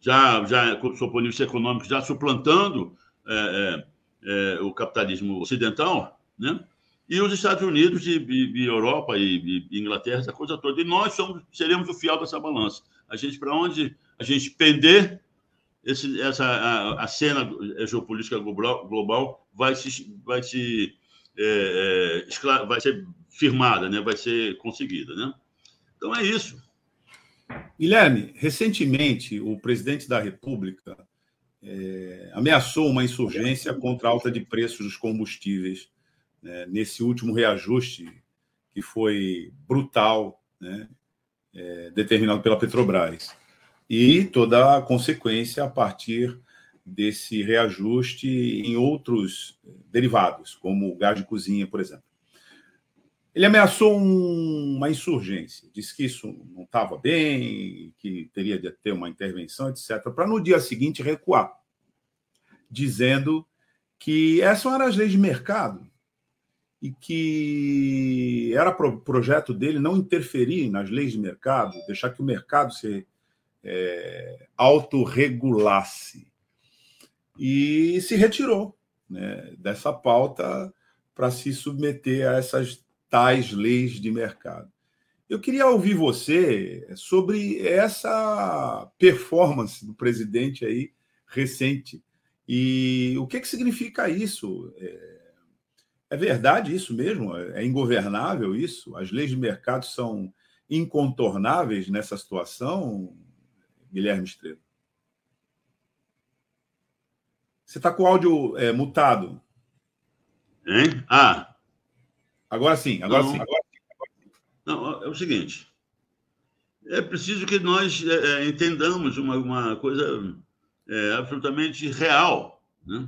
Já, já, sob o ponto de vista econômico, já suplantando é, é, é, o capitalismo ocidental, né? e os Estados Unidos e, e, e Europa e, e, Inglaterra, essa coisa toda. E nós somos, seremos o fiel dessa balança. A gente, para onde a gente pender, esse, essa, a, a, cena geopolítica global, global vai se, vai se, é, é, vai ser firmada, né? vai ser conseguida. Né? Então é isso. Guilherme, recentemente o presidente da República é, ameaçou uma insurgência contra a alta de preços dos combustíveis né, nesse último reajuste que foi brutal, né, é, determinado pela Petrobras. E toda a consequência a partir desse reajuste em outros derivados, como o gás de cozinha, por exemplo. Ele ameaçou um, uma insurgência, disse que isso não estava bem, que teria de ter uma intervenção, etc., para no dia seguinte recuar, dizendo que essas eram as leis de mercado e que era pro, projeto dele não interferir nas leis de mercado, deixar que o mercado se é, autorregulasse. E se retirou né, dessa pauta para se submeter a essas tais leis de mercado. Eu queria ouvir você sobre essa performance do presidente aí recente e o que, que significa isso. É, é verdade isso mesmo? É ingovernável isso? As leis de mercado são incontornáveis nessa situação, Guilherme Estrela? Você está com o áudio é, mutado. Hein? Ah, Agora sim, agora não, sim. Agora Não, é o seguinte. É preciso que nós é, é, entendamos uma, uma coisa é, absolutamente real. Né?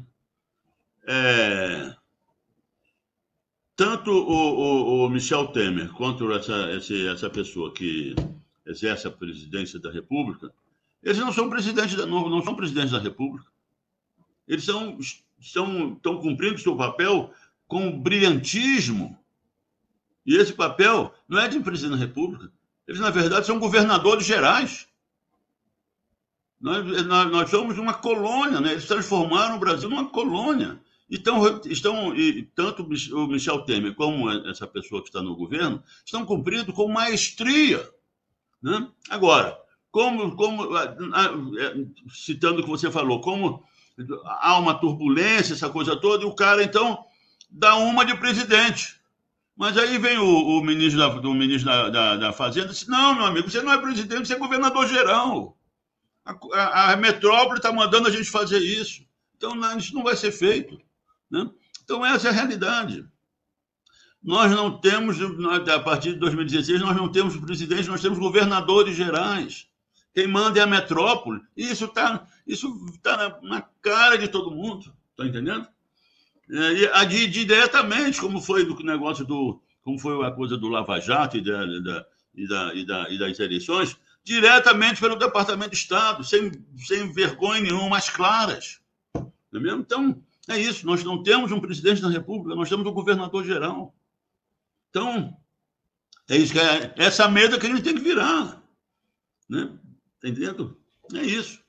É, tanto o, o, o, Michel Temer quanto essa, essa, essa pessoa que exerce a presidência da República, eles não são presidentes da, não, não são presidentes da República. Eles são, estão, estão cumprindo seu papel com brilhantismo e esse papel não é de presidente da República. Eles, na verdade, são governadores gerais. Nós, nós, nós somos uma colônia, né? eles transformaram o Brasil numa colônia. Então, estão, e tanto o Michel Temer como essa pessoa que está no governo estão cumprindo com maestria. Né? Agora, como, como é, citando o que você falou, como há uma turbulência, essa coisa toda, e o cara, então, dá uma de presidente. Mas aí vem o, o ministro, da, do ministro da, da, da, Fazenda e disse: Não, meu amigo, você não é presidente, você é governador geral. A, a, a metrópole está mandando a gente fazer isso. Então, não, isso não vai ser feito. Né? Então, essa é a realidade. Nós não temos, a partir de 2016, nós não temos presidente, nós temos governadores gerais. Quem manda é a metrópole. E isso está isso tá na, na cara de todo mundo. Está entendendo? É, de, diretamente, como foi do negócio do. como foi a coisa do Lava Jato e, da, da, e, da, e, da, e das eleições, diretamente pelo Departamento de Estado, sem, sem vergonha nenhuma, mais claras. Não é mesmo? Então, é isso. Nós não temos um presidente da República, nós temos um governador geral. Então, é isso que é, essa mesa que a gente tem que virar. Né? Tá entendendo? É isso.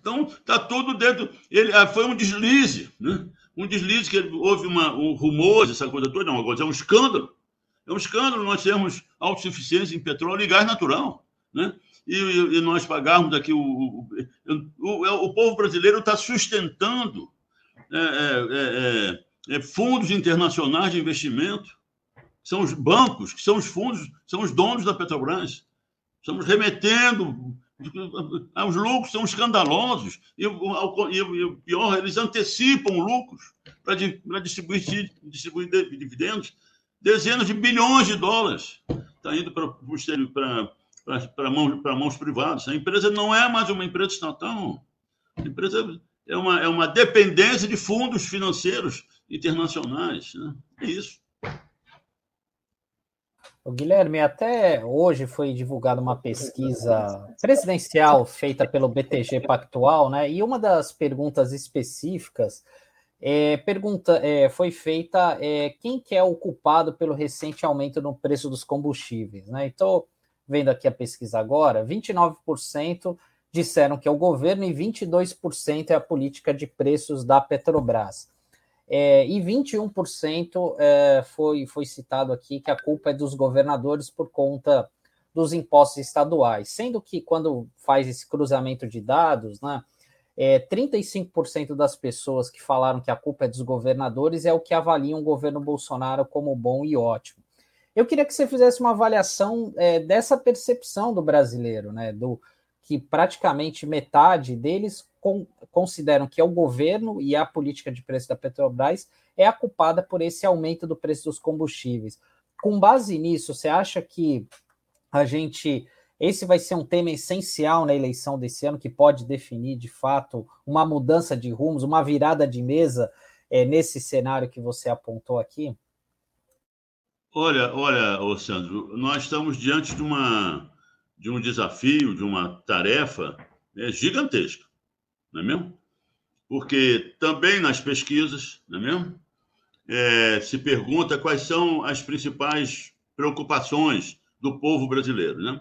Então, está tudo dentro. Ele, ah, foi um deslize. Né? Um deslize que houve uma, um rumor, essa coisa toda, não, agora é um escândalo. É um escândalo nós termos autossuficiência em petróleo e gás natural. Né? E, e, nós pagarmos aqui o, o, o, é, o povo brasileiro está sustentando é, é, é, é, fundos internacionais de investimento. São os bancos, que são os fundos, são os donos da Petrobras. Estamos remetendo os lucros são escandalosos e, o pior, eles antecipam lucros para distribuir, distribuir dividendos. Dezenas de bilhões de dólares está indo para, para, para, mãos, para mãos privadas. A empresa não é mais uma empresa estatal. A empresa é uma, é uma dependência de fundos financeiros internacionais. Né? É isso. O Guilherme, até hoje foi divulgada uma pesquisa presidencial feita pelo BTG Pactual, né? E uma das perguntas específicas é, pergunta, é, foi feita é, quem que é o culpado pelo recente aumento no preço dos combustíveis, né? Estou vendo aqui a pesquisa agora, 29% disseram que é o governo e 22% é a política de preços da Petrobras. É, e 21% é, foi, foi citado aqui que a culpa é dos governadores por conta dos impostos estaduais, sendo que quando faz esse cruzamento de dados, né, é, 35% das pessoas que falaram que a culpa é dos governadores é o que avaliam o governo Bolsonaro como bom e ótimo. Eu queria que você fizesse uma avaliação é, dessa percepção do brasileiro, né? Do que praticamente metade deles com, consideram que é o governo e a política de preço da Petrobras é a culpada por esse aumento do preço dos combustíveis. Com base nisso, você acha que a gente esse vai ser um tema essencial na eleição desse ano, que pode definir, de fato, uma mudança de rumos, uma virada de mesa é, nesse cenário que você apontou aqui? Olha, olha, ô Sandro, nós estamos diante de, uma, de um desafio, de uma tarefa né, gigantesca, não é mesmo? Porque também nas pesquisas, não é mesmo? É, se pergunta quais são as principais preocupações do povo brasileiro, né?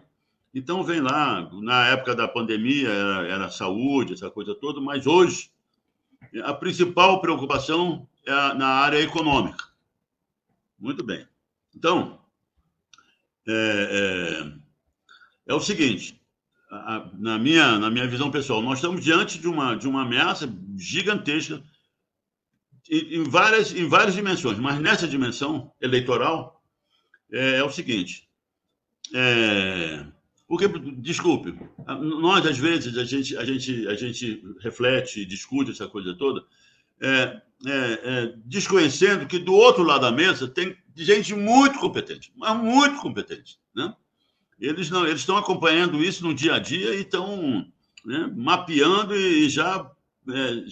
Então, vem lá, na época da pandemia, era, era saúde, essa coisa toda, mas hoje, a principal preocupação é na área econômica. Muito bem. Então, é, é, é o seguinte, a, na, minha, na minha visão pessoal, nós estamos diante de uma, de uma ameaça gigantesca em, em várias, em várias dimensões, mas nessa dimensão eleitoral é, é o seguinte, é, porque, desculpe, nós, às vezes, a gente, a gente, a gente reflete, discute essa coisa toda, é, é, é, desconhecendo que do outro lado da mesa tem gente muito competente, mas muito competente. Né? Eles não, eles estão acompanhando isso no dia a dia e estão né, mapeando e já é,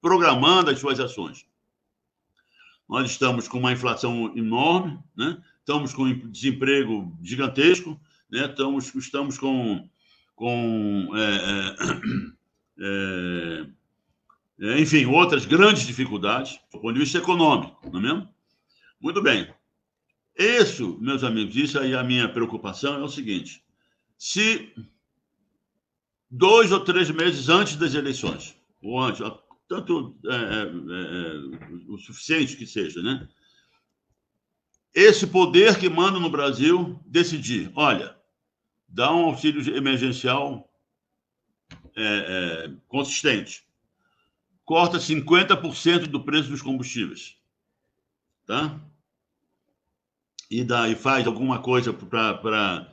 programando as suas ações. Nós estamos com uma inflação enorme, né? estamos com desemprego gigantesco, né? estamos, estamos com, com é, é, é, enfim, outras grandes dificuldades do ponto de vista econômico, não é mesmo? Muito bem. Isso, meus amigos, isso aí é a minha preocupação é o seguinte: se dois ou três meses antes das eleições, ou antes, tanto é, é, é, o suficiente que seja, né? Esse poder que manda no Brasil decidir, olha, dá um auxílio emergencial é, é, consistente. Corta 50% do preço dos combustíveis. Tá? E, dá, e faz alguma coisa para.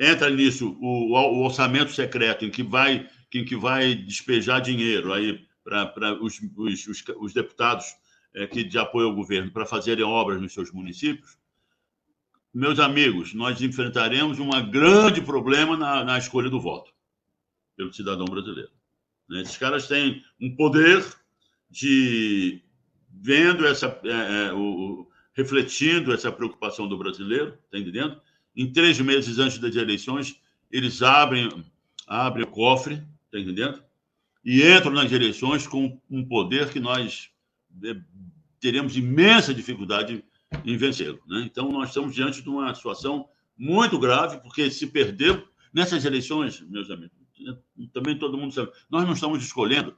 Entra nisso o, o, orçamento secreto, em que vai, em que vai despejar dinheiro aí para os, os, os, os, deputados é, que de apoio ao governo para fazerem obras nos seus municípios meus amigos, nós enfrentaremos um grande problema na, na escolha do voto pelo cidadão brasileiro. Né? Esses caras têm um poder de vendo essa, é, é, o, refletindo essa preocupação do brasileiro, está entendendo? Em três meses antes das eleições, eles abrem, abrem o cofre, está entendendo? E entram nas eleições com um poder que nós é, teremos imensa dificuldade em vencê-lo. Né? Então, nós estamos diante de uma situação muito grave, porque se perder nessas eleições, meus amigos, também todo mundo sabe, nós não estamos escolhendo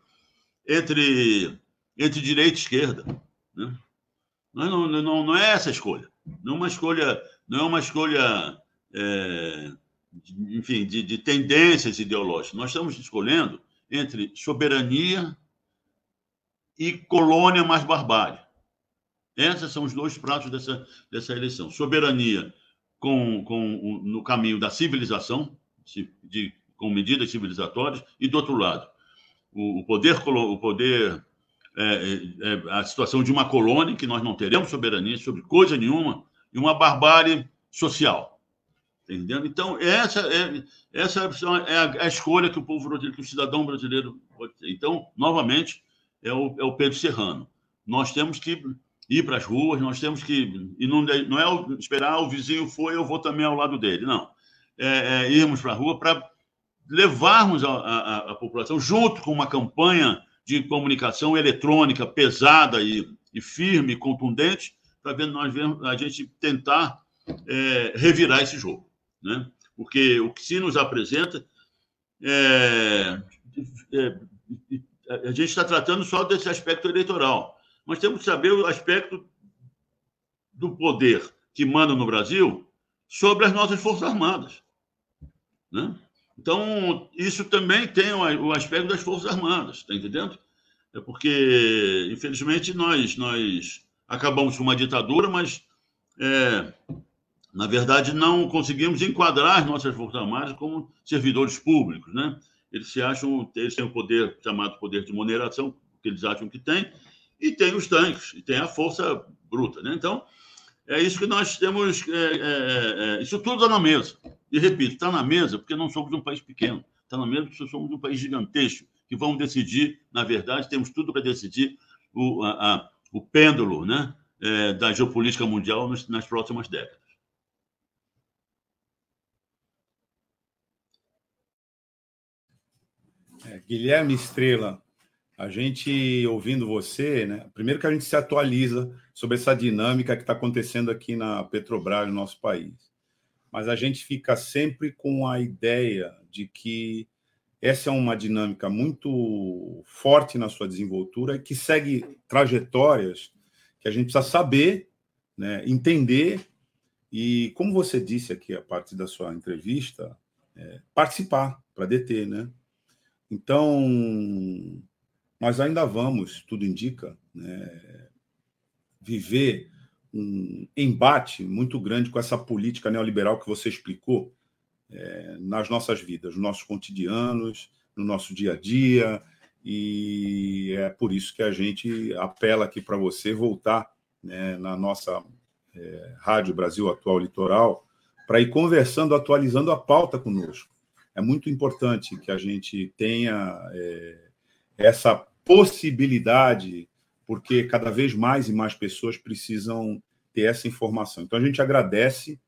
entre, entre direita e esquerda. Né? Não, não, não, não é essa a escolha. Não é uma escolha, não é uma escolha é, de, enfim, de, de tendências ideológicas. Nós estamos escolhendo entre soberania e colônia mais barbárie. Esses são os dois pratos dessa, dessa eleição. Soberania com, com, no caminho da civilização, de, com medidas civilizatórias, e do outro lado, o, o poder, o poder é, é, é, a situação de uma colônia, que nós não teremos soberania sobre coisa nenhuma, e uma barbárie social. Entendendo? Então, essa é, essa é a, a escolha que o povo brasileiro, que o cidadão brasileiro pode ter. Então, novamente, é o, é o Pedro Serrano. Nós temos que ir para as ruas, nós temos que. E não, não é esperar ah, o vizinho foi, eu vou também ao lado dele. Não. É, é irmos para a rua para levarmos a, a, a, população, junto com uma campanha de comunicação eletrônica pesada e, e firme, contundente, para ver nós vemos, a gente tentar é, revirar esse jogo. Né? Porque o que se nos apresenta é, é, a gente está tratando só desse aspecto eleitoral nós temos que saber o aspecto do poder que manda no Brasil sobre as nossas Forças Armadas. Né? Então, isso também tem o aspecto das Forças Armadas, está entendendo? É porque, infelizmente, nós, nós acabamos com uma ditadura, mas é, na verdade, não conseguimos enquadrar as nossas Forças Armadas como servidores públicos, né? Eles se acham, eles têm o poder chamado poder de moderação, que eles acham que tem, e tem os tanques, e tem a força bruta, né? Então, é isso que nós temos, é, é, é isso tudo está na mesa. E repito, está na mesa porque não somos um país pequeno, está na mesa porque somos um país gigantesco, que vamos decidir, na verdade, temos tudo para decidir o, a, a, o pêndulo, né? É, da geopolítica mundial nas, nas próximas décadas. É, Guilherme Estrela, a gente ouvindo você, né? Primeiro que a gente se atualiza sobre essa dinâmica que está acontecendo aqui na Petrobras, no nosso país. Mas a gente fica sempre com a ideia de que essa é uma dinâmica muito forte na sua desenvoltura que segue trajetórias que a gente precisa saber, né, entender e, como você disse aqui a partir da sua entrevista, é, participar para deter, né? Então, nós ainda vamos, tudo indica, né, viver um embate muito grande com essa política neoliberal que você explicou é, nas nossas vidas, nos nossos cotidianos, no nosso dia a dia, e é por isso que a gente apela aqui para você voltar né, na nossa é, Rádio Brasil Atual Litoral para ir conversando, atualizando a pauta conosco. É muito importante que a gente tenha é, essa possibilidade, porque cada vez mais e mais pessoas precisam ter essa informação. Então, a gente agradece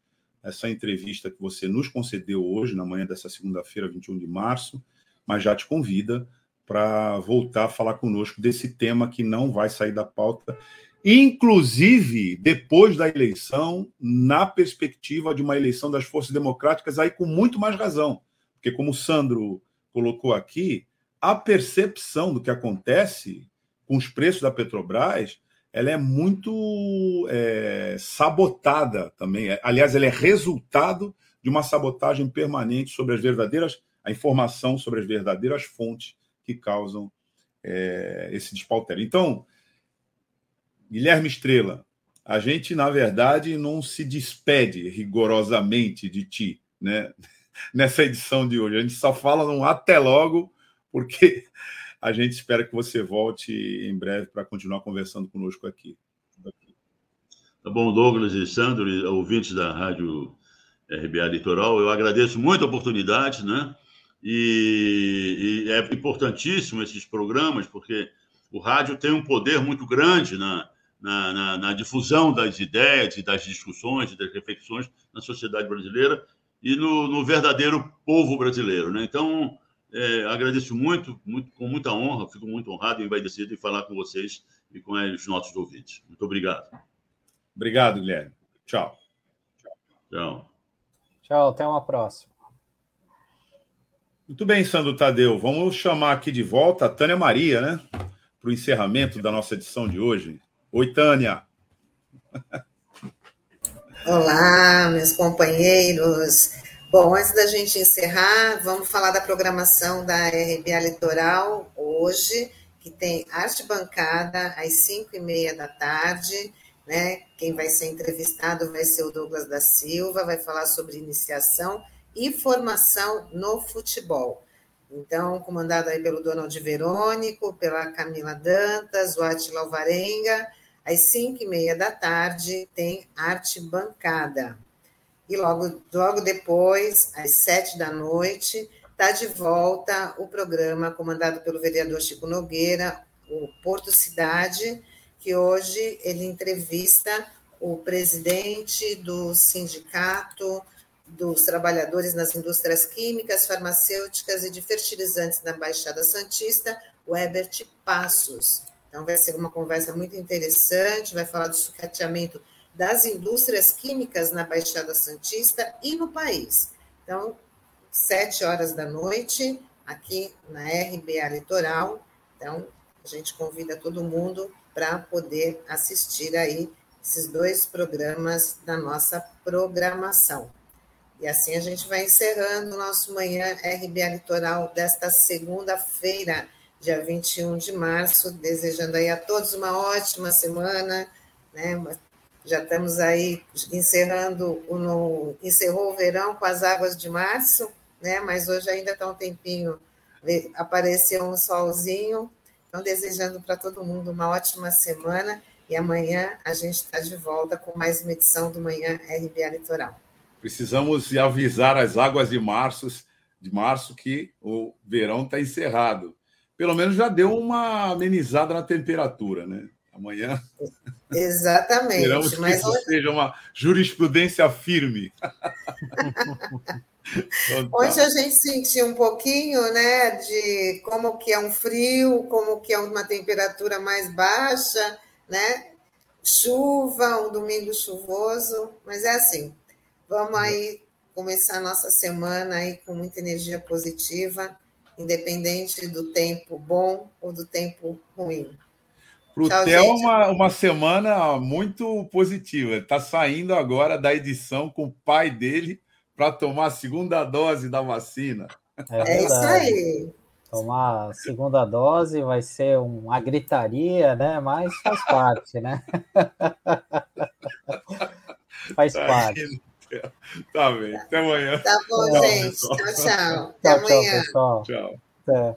essa entrevista que você nos concedeu hoje, na manhã dessa segunda-feira, 21 de março, mas já te convida para voltar a falar conosco desse tema que não vai sair da pauta, inclusive depois da eleição, na perspectiva de uma eleição das forças democráticas, aí com muito mais razão porque, como o Sandro colocou aqui, a percepção do que acontece com os preços da Petrobras ela é muito é, sabotada também. Aliás, ela é resultado de uma sabotagem permanente sobre as verdadeiras, a informação sobre as verdadeiras fontes que causam é, esse despautério. Então, Guilherme Estrela, a gente, na verdade, não se despede rigorosamente de ti, né? nessa edição de hoje. A gente só fala num até logo, porque a gente espera que você volte em breve para continuar conversando conosco aqui. Tá bom, Douglas e Sandro, ouvintes da Rádio RBA Litoral, eu agradeço muito a oportunidade, né? E, e, é importantíssimo esses programas, porque o rádio tem um poder muito grande na, na, na, na difusão das ideias e das discussões e das reflexões na sociedade brasileira e no, no verdadeiro povo brasileiro. Né? Então, é, agradeço muito, muito, com muita honra, fico muito honrado e envaidecido em falar com vocês e com os nossos ouvintes. Muito obrigado. Obrigado, Guilherme. Tchau. Tchau. Tchau, até uma próxima. Muito bem, Sandro Tadeu. Vamos chamar aqui de volta a Tânia Maria, né? Para o encerramento da nossa edição de hoje. Oi, Tânia. Olá, meus companheiros. Bom, antes da gente encerrar, vamos falar da programação da RBA Litoral hoje, que tem arte bancada às 5 e meia da tarde. Né? Quem vai ser entrevistado vai ser o Douglas da Silva, vai falar sobre iniciação e formação no futebol. Então, comandado aí pelo Donald Verônico, pela Camila Dantas, o Atila Alvarenga às cinco e meia da tarde, tem arte bancada. E logo, logo depois, às sete da noite, está de volta o programa comandado pelo vereador Chico Nogueira, o Porto Cidade, que hoje ele entrevista o presidente do sindicato dos trabalhadores nas indústrias químicas, farmacêuticas e de fertilizantes da Baixada Santista, o Herbert Passos. Então, vai ser uma conversa muito interessante, vai falar do sucateamento das indústrias químicas na Baixada Santista e no país. Então, sete horas da noite, aqui na RBA Litoral. Então, a gente convida todo mundo para poder assistir aí esses dois programas da nossa programação. E assim a gente vai encerrando o nosso Manhã RBA Litoral desta segunda-feira dia 21 de março, desejando aí a todos uma ótima semana, né? Já estamos aí encerrando, no, encerrou o verão com as águas de março, né? Mas hoje ainda está um tempinho, apareceu um solzinho. Então, desejando para todo mundo uma ótima semana e amanhã a gente está de volta com mais uma edição do Manhã RBA Litoral. Precisamos avisar as águas de março, de março que o verão está encerrado. Pelo menos já deu uma amenizada na temperatura, né? Amanhã. Exatamente. Esperamos mas que isso seja uma jurisprudência firme. então, tá. Hoje a gente sentiu um pouquinho, né, de como que é um frio, como que é uma temperatura mais baixa, né? Chuva, um domingo chuvoso, mas é assim. Vamos aí começar a nossa semana aí com muita energia positiva, independente do tempo bom ou do tempo ruim. Para o Theo, uma, uma semana muito positiva. Está saindo agora da edição com o pai dele para tomar a segunda dose da vacina. É, é isso aí. Tomar a segunda dose vai ser uma gritaria, né? Mas faz parte, né? faz tá parte. Tá bem. Até amanhã. Tá bom, tchau, gente. Pessoal. Tchau, tchau. Até tchau, amanhã. Tchau, pessoal. Tchau. Até.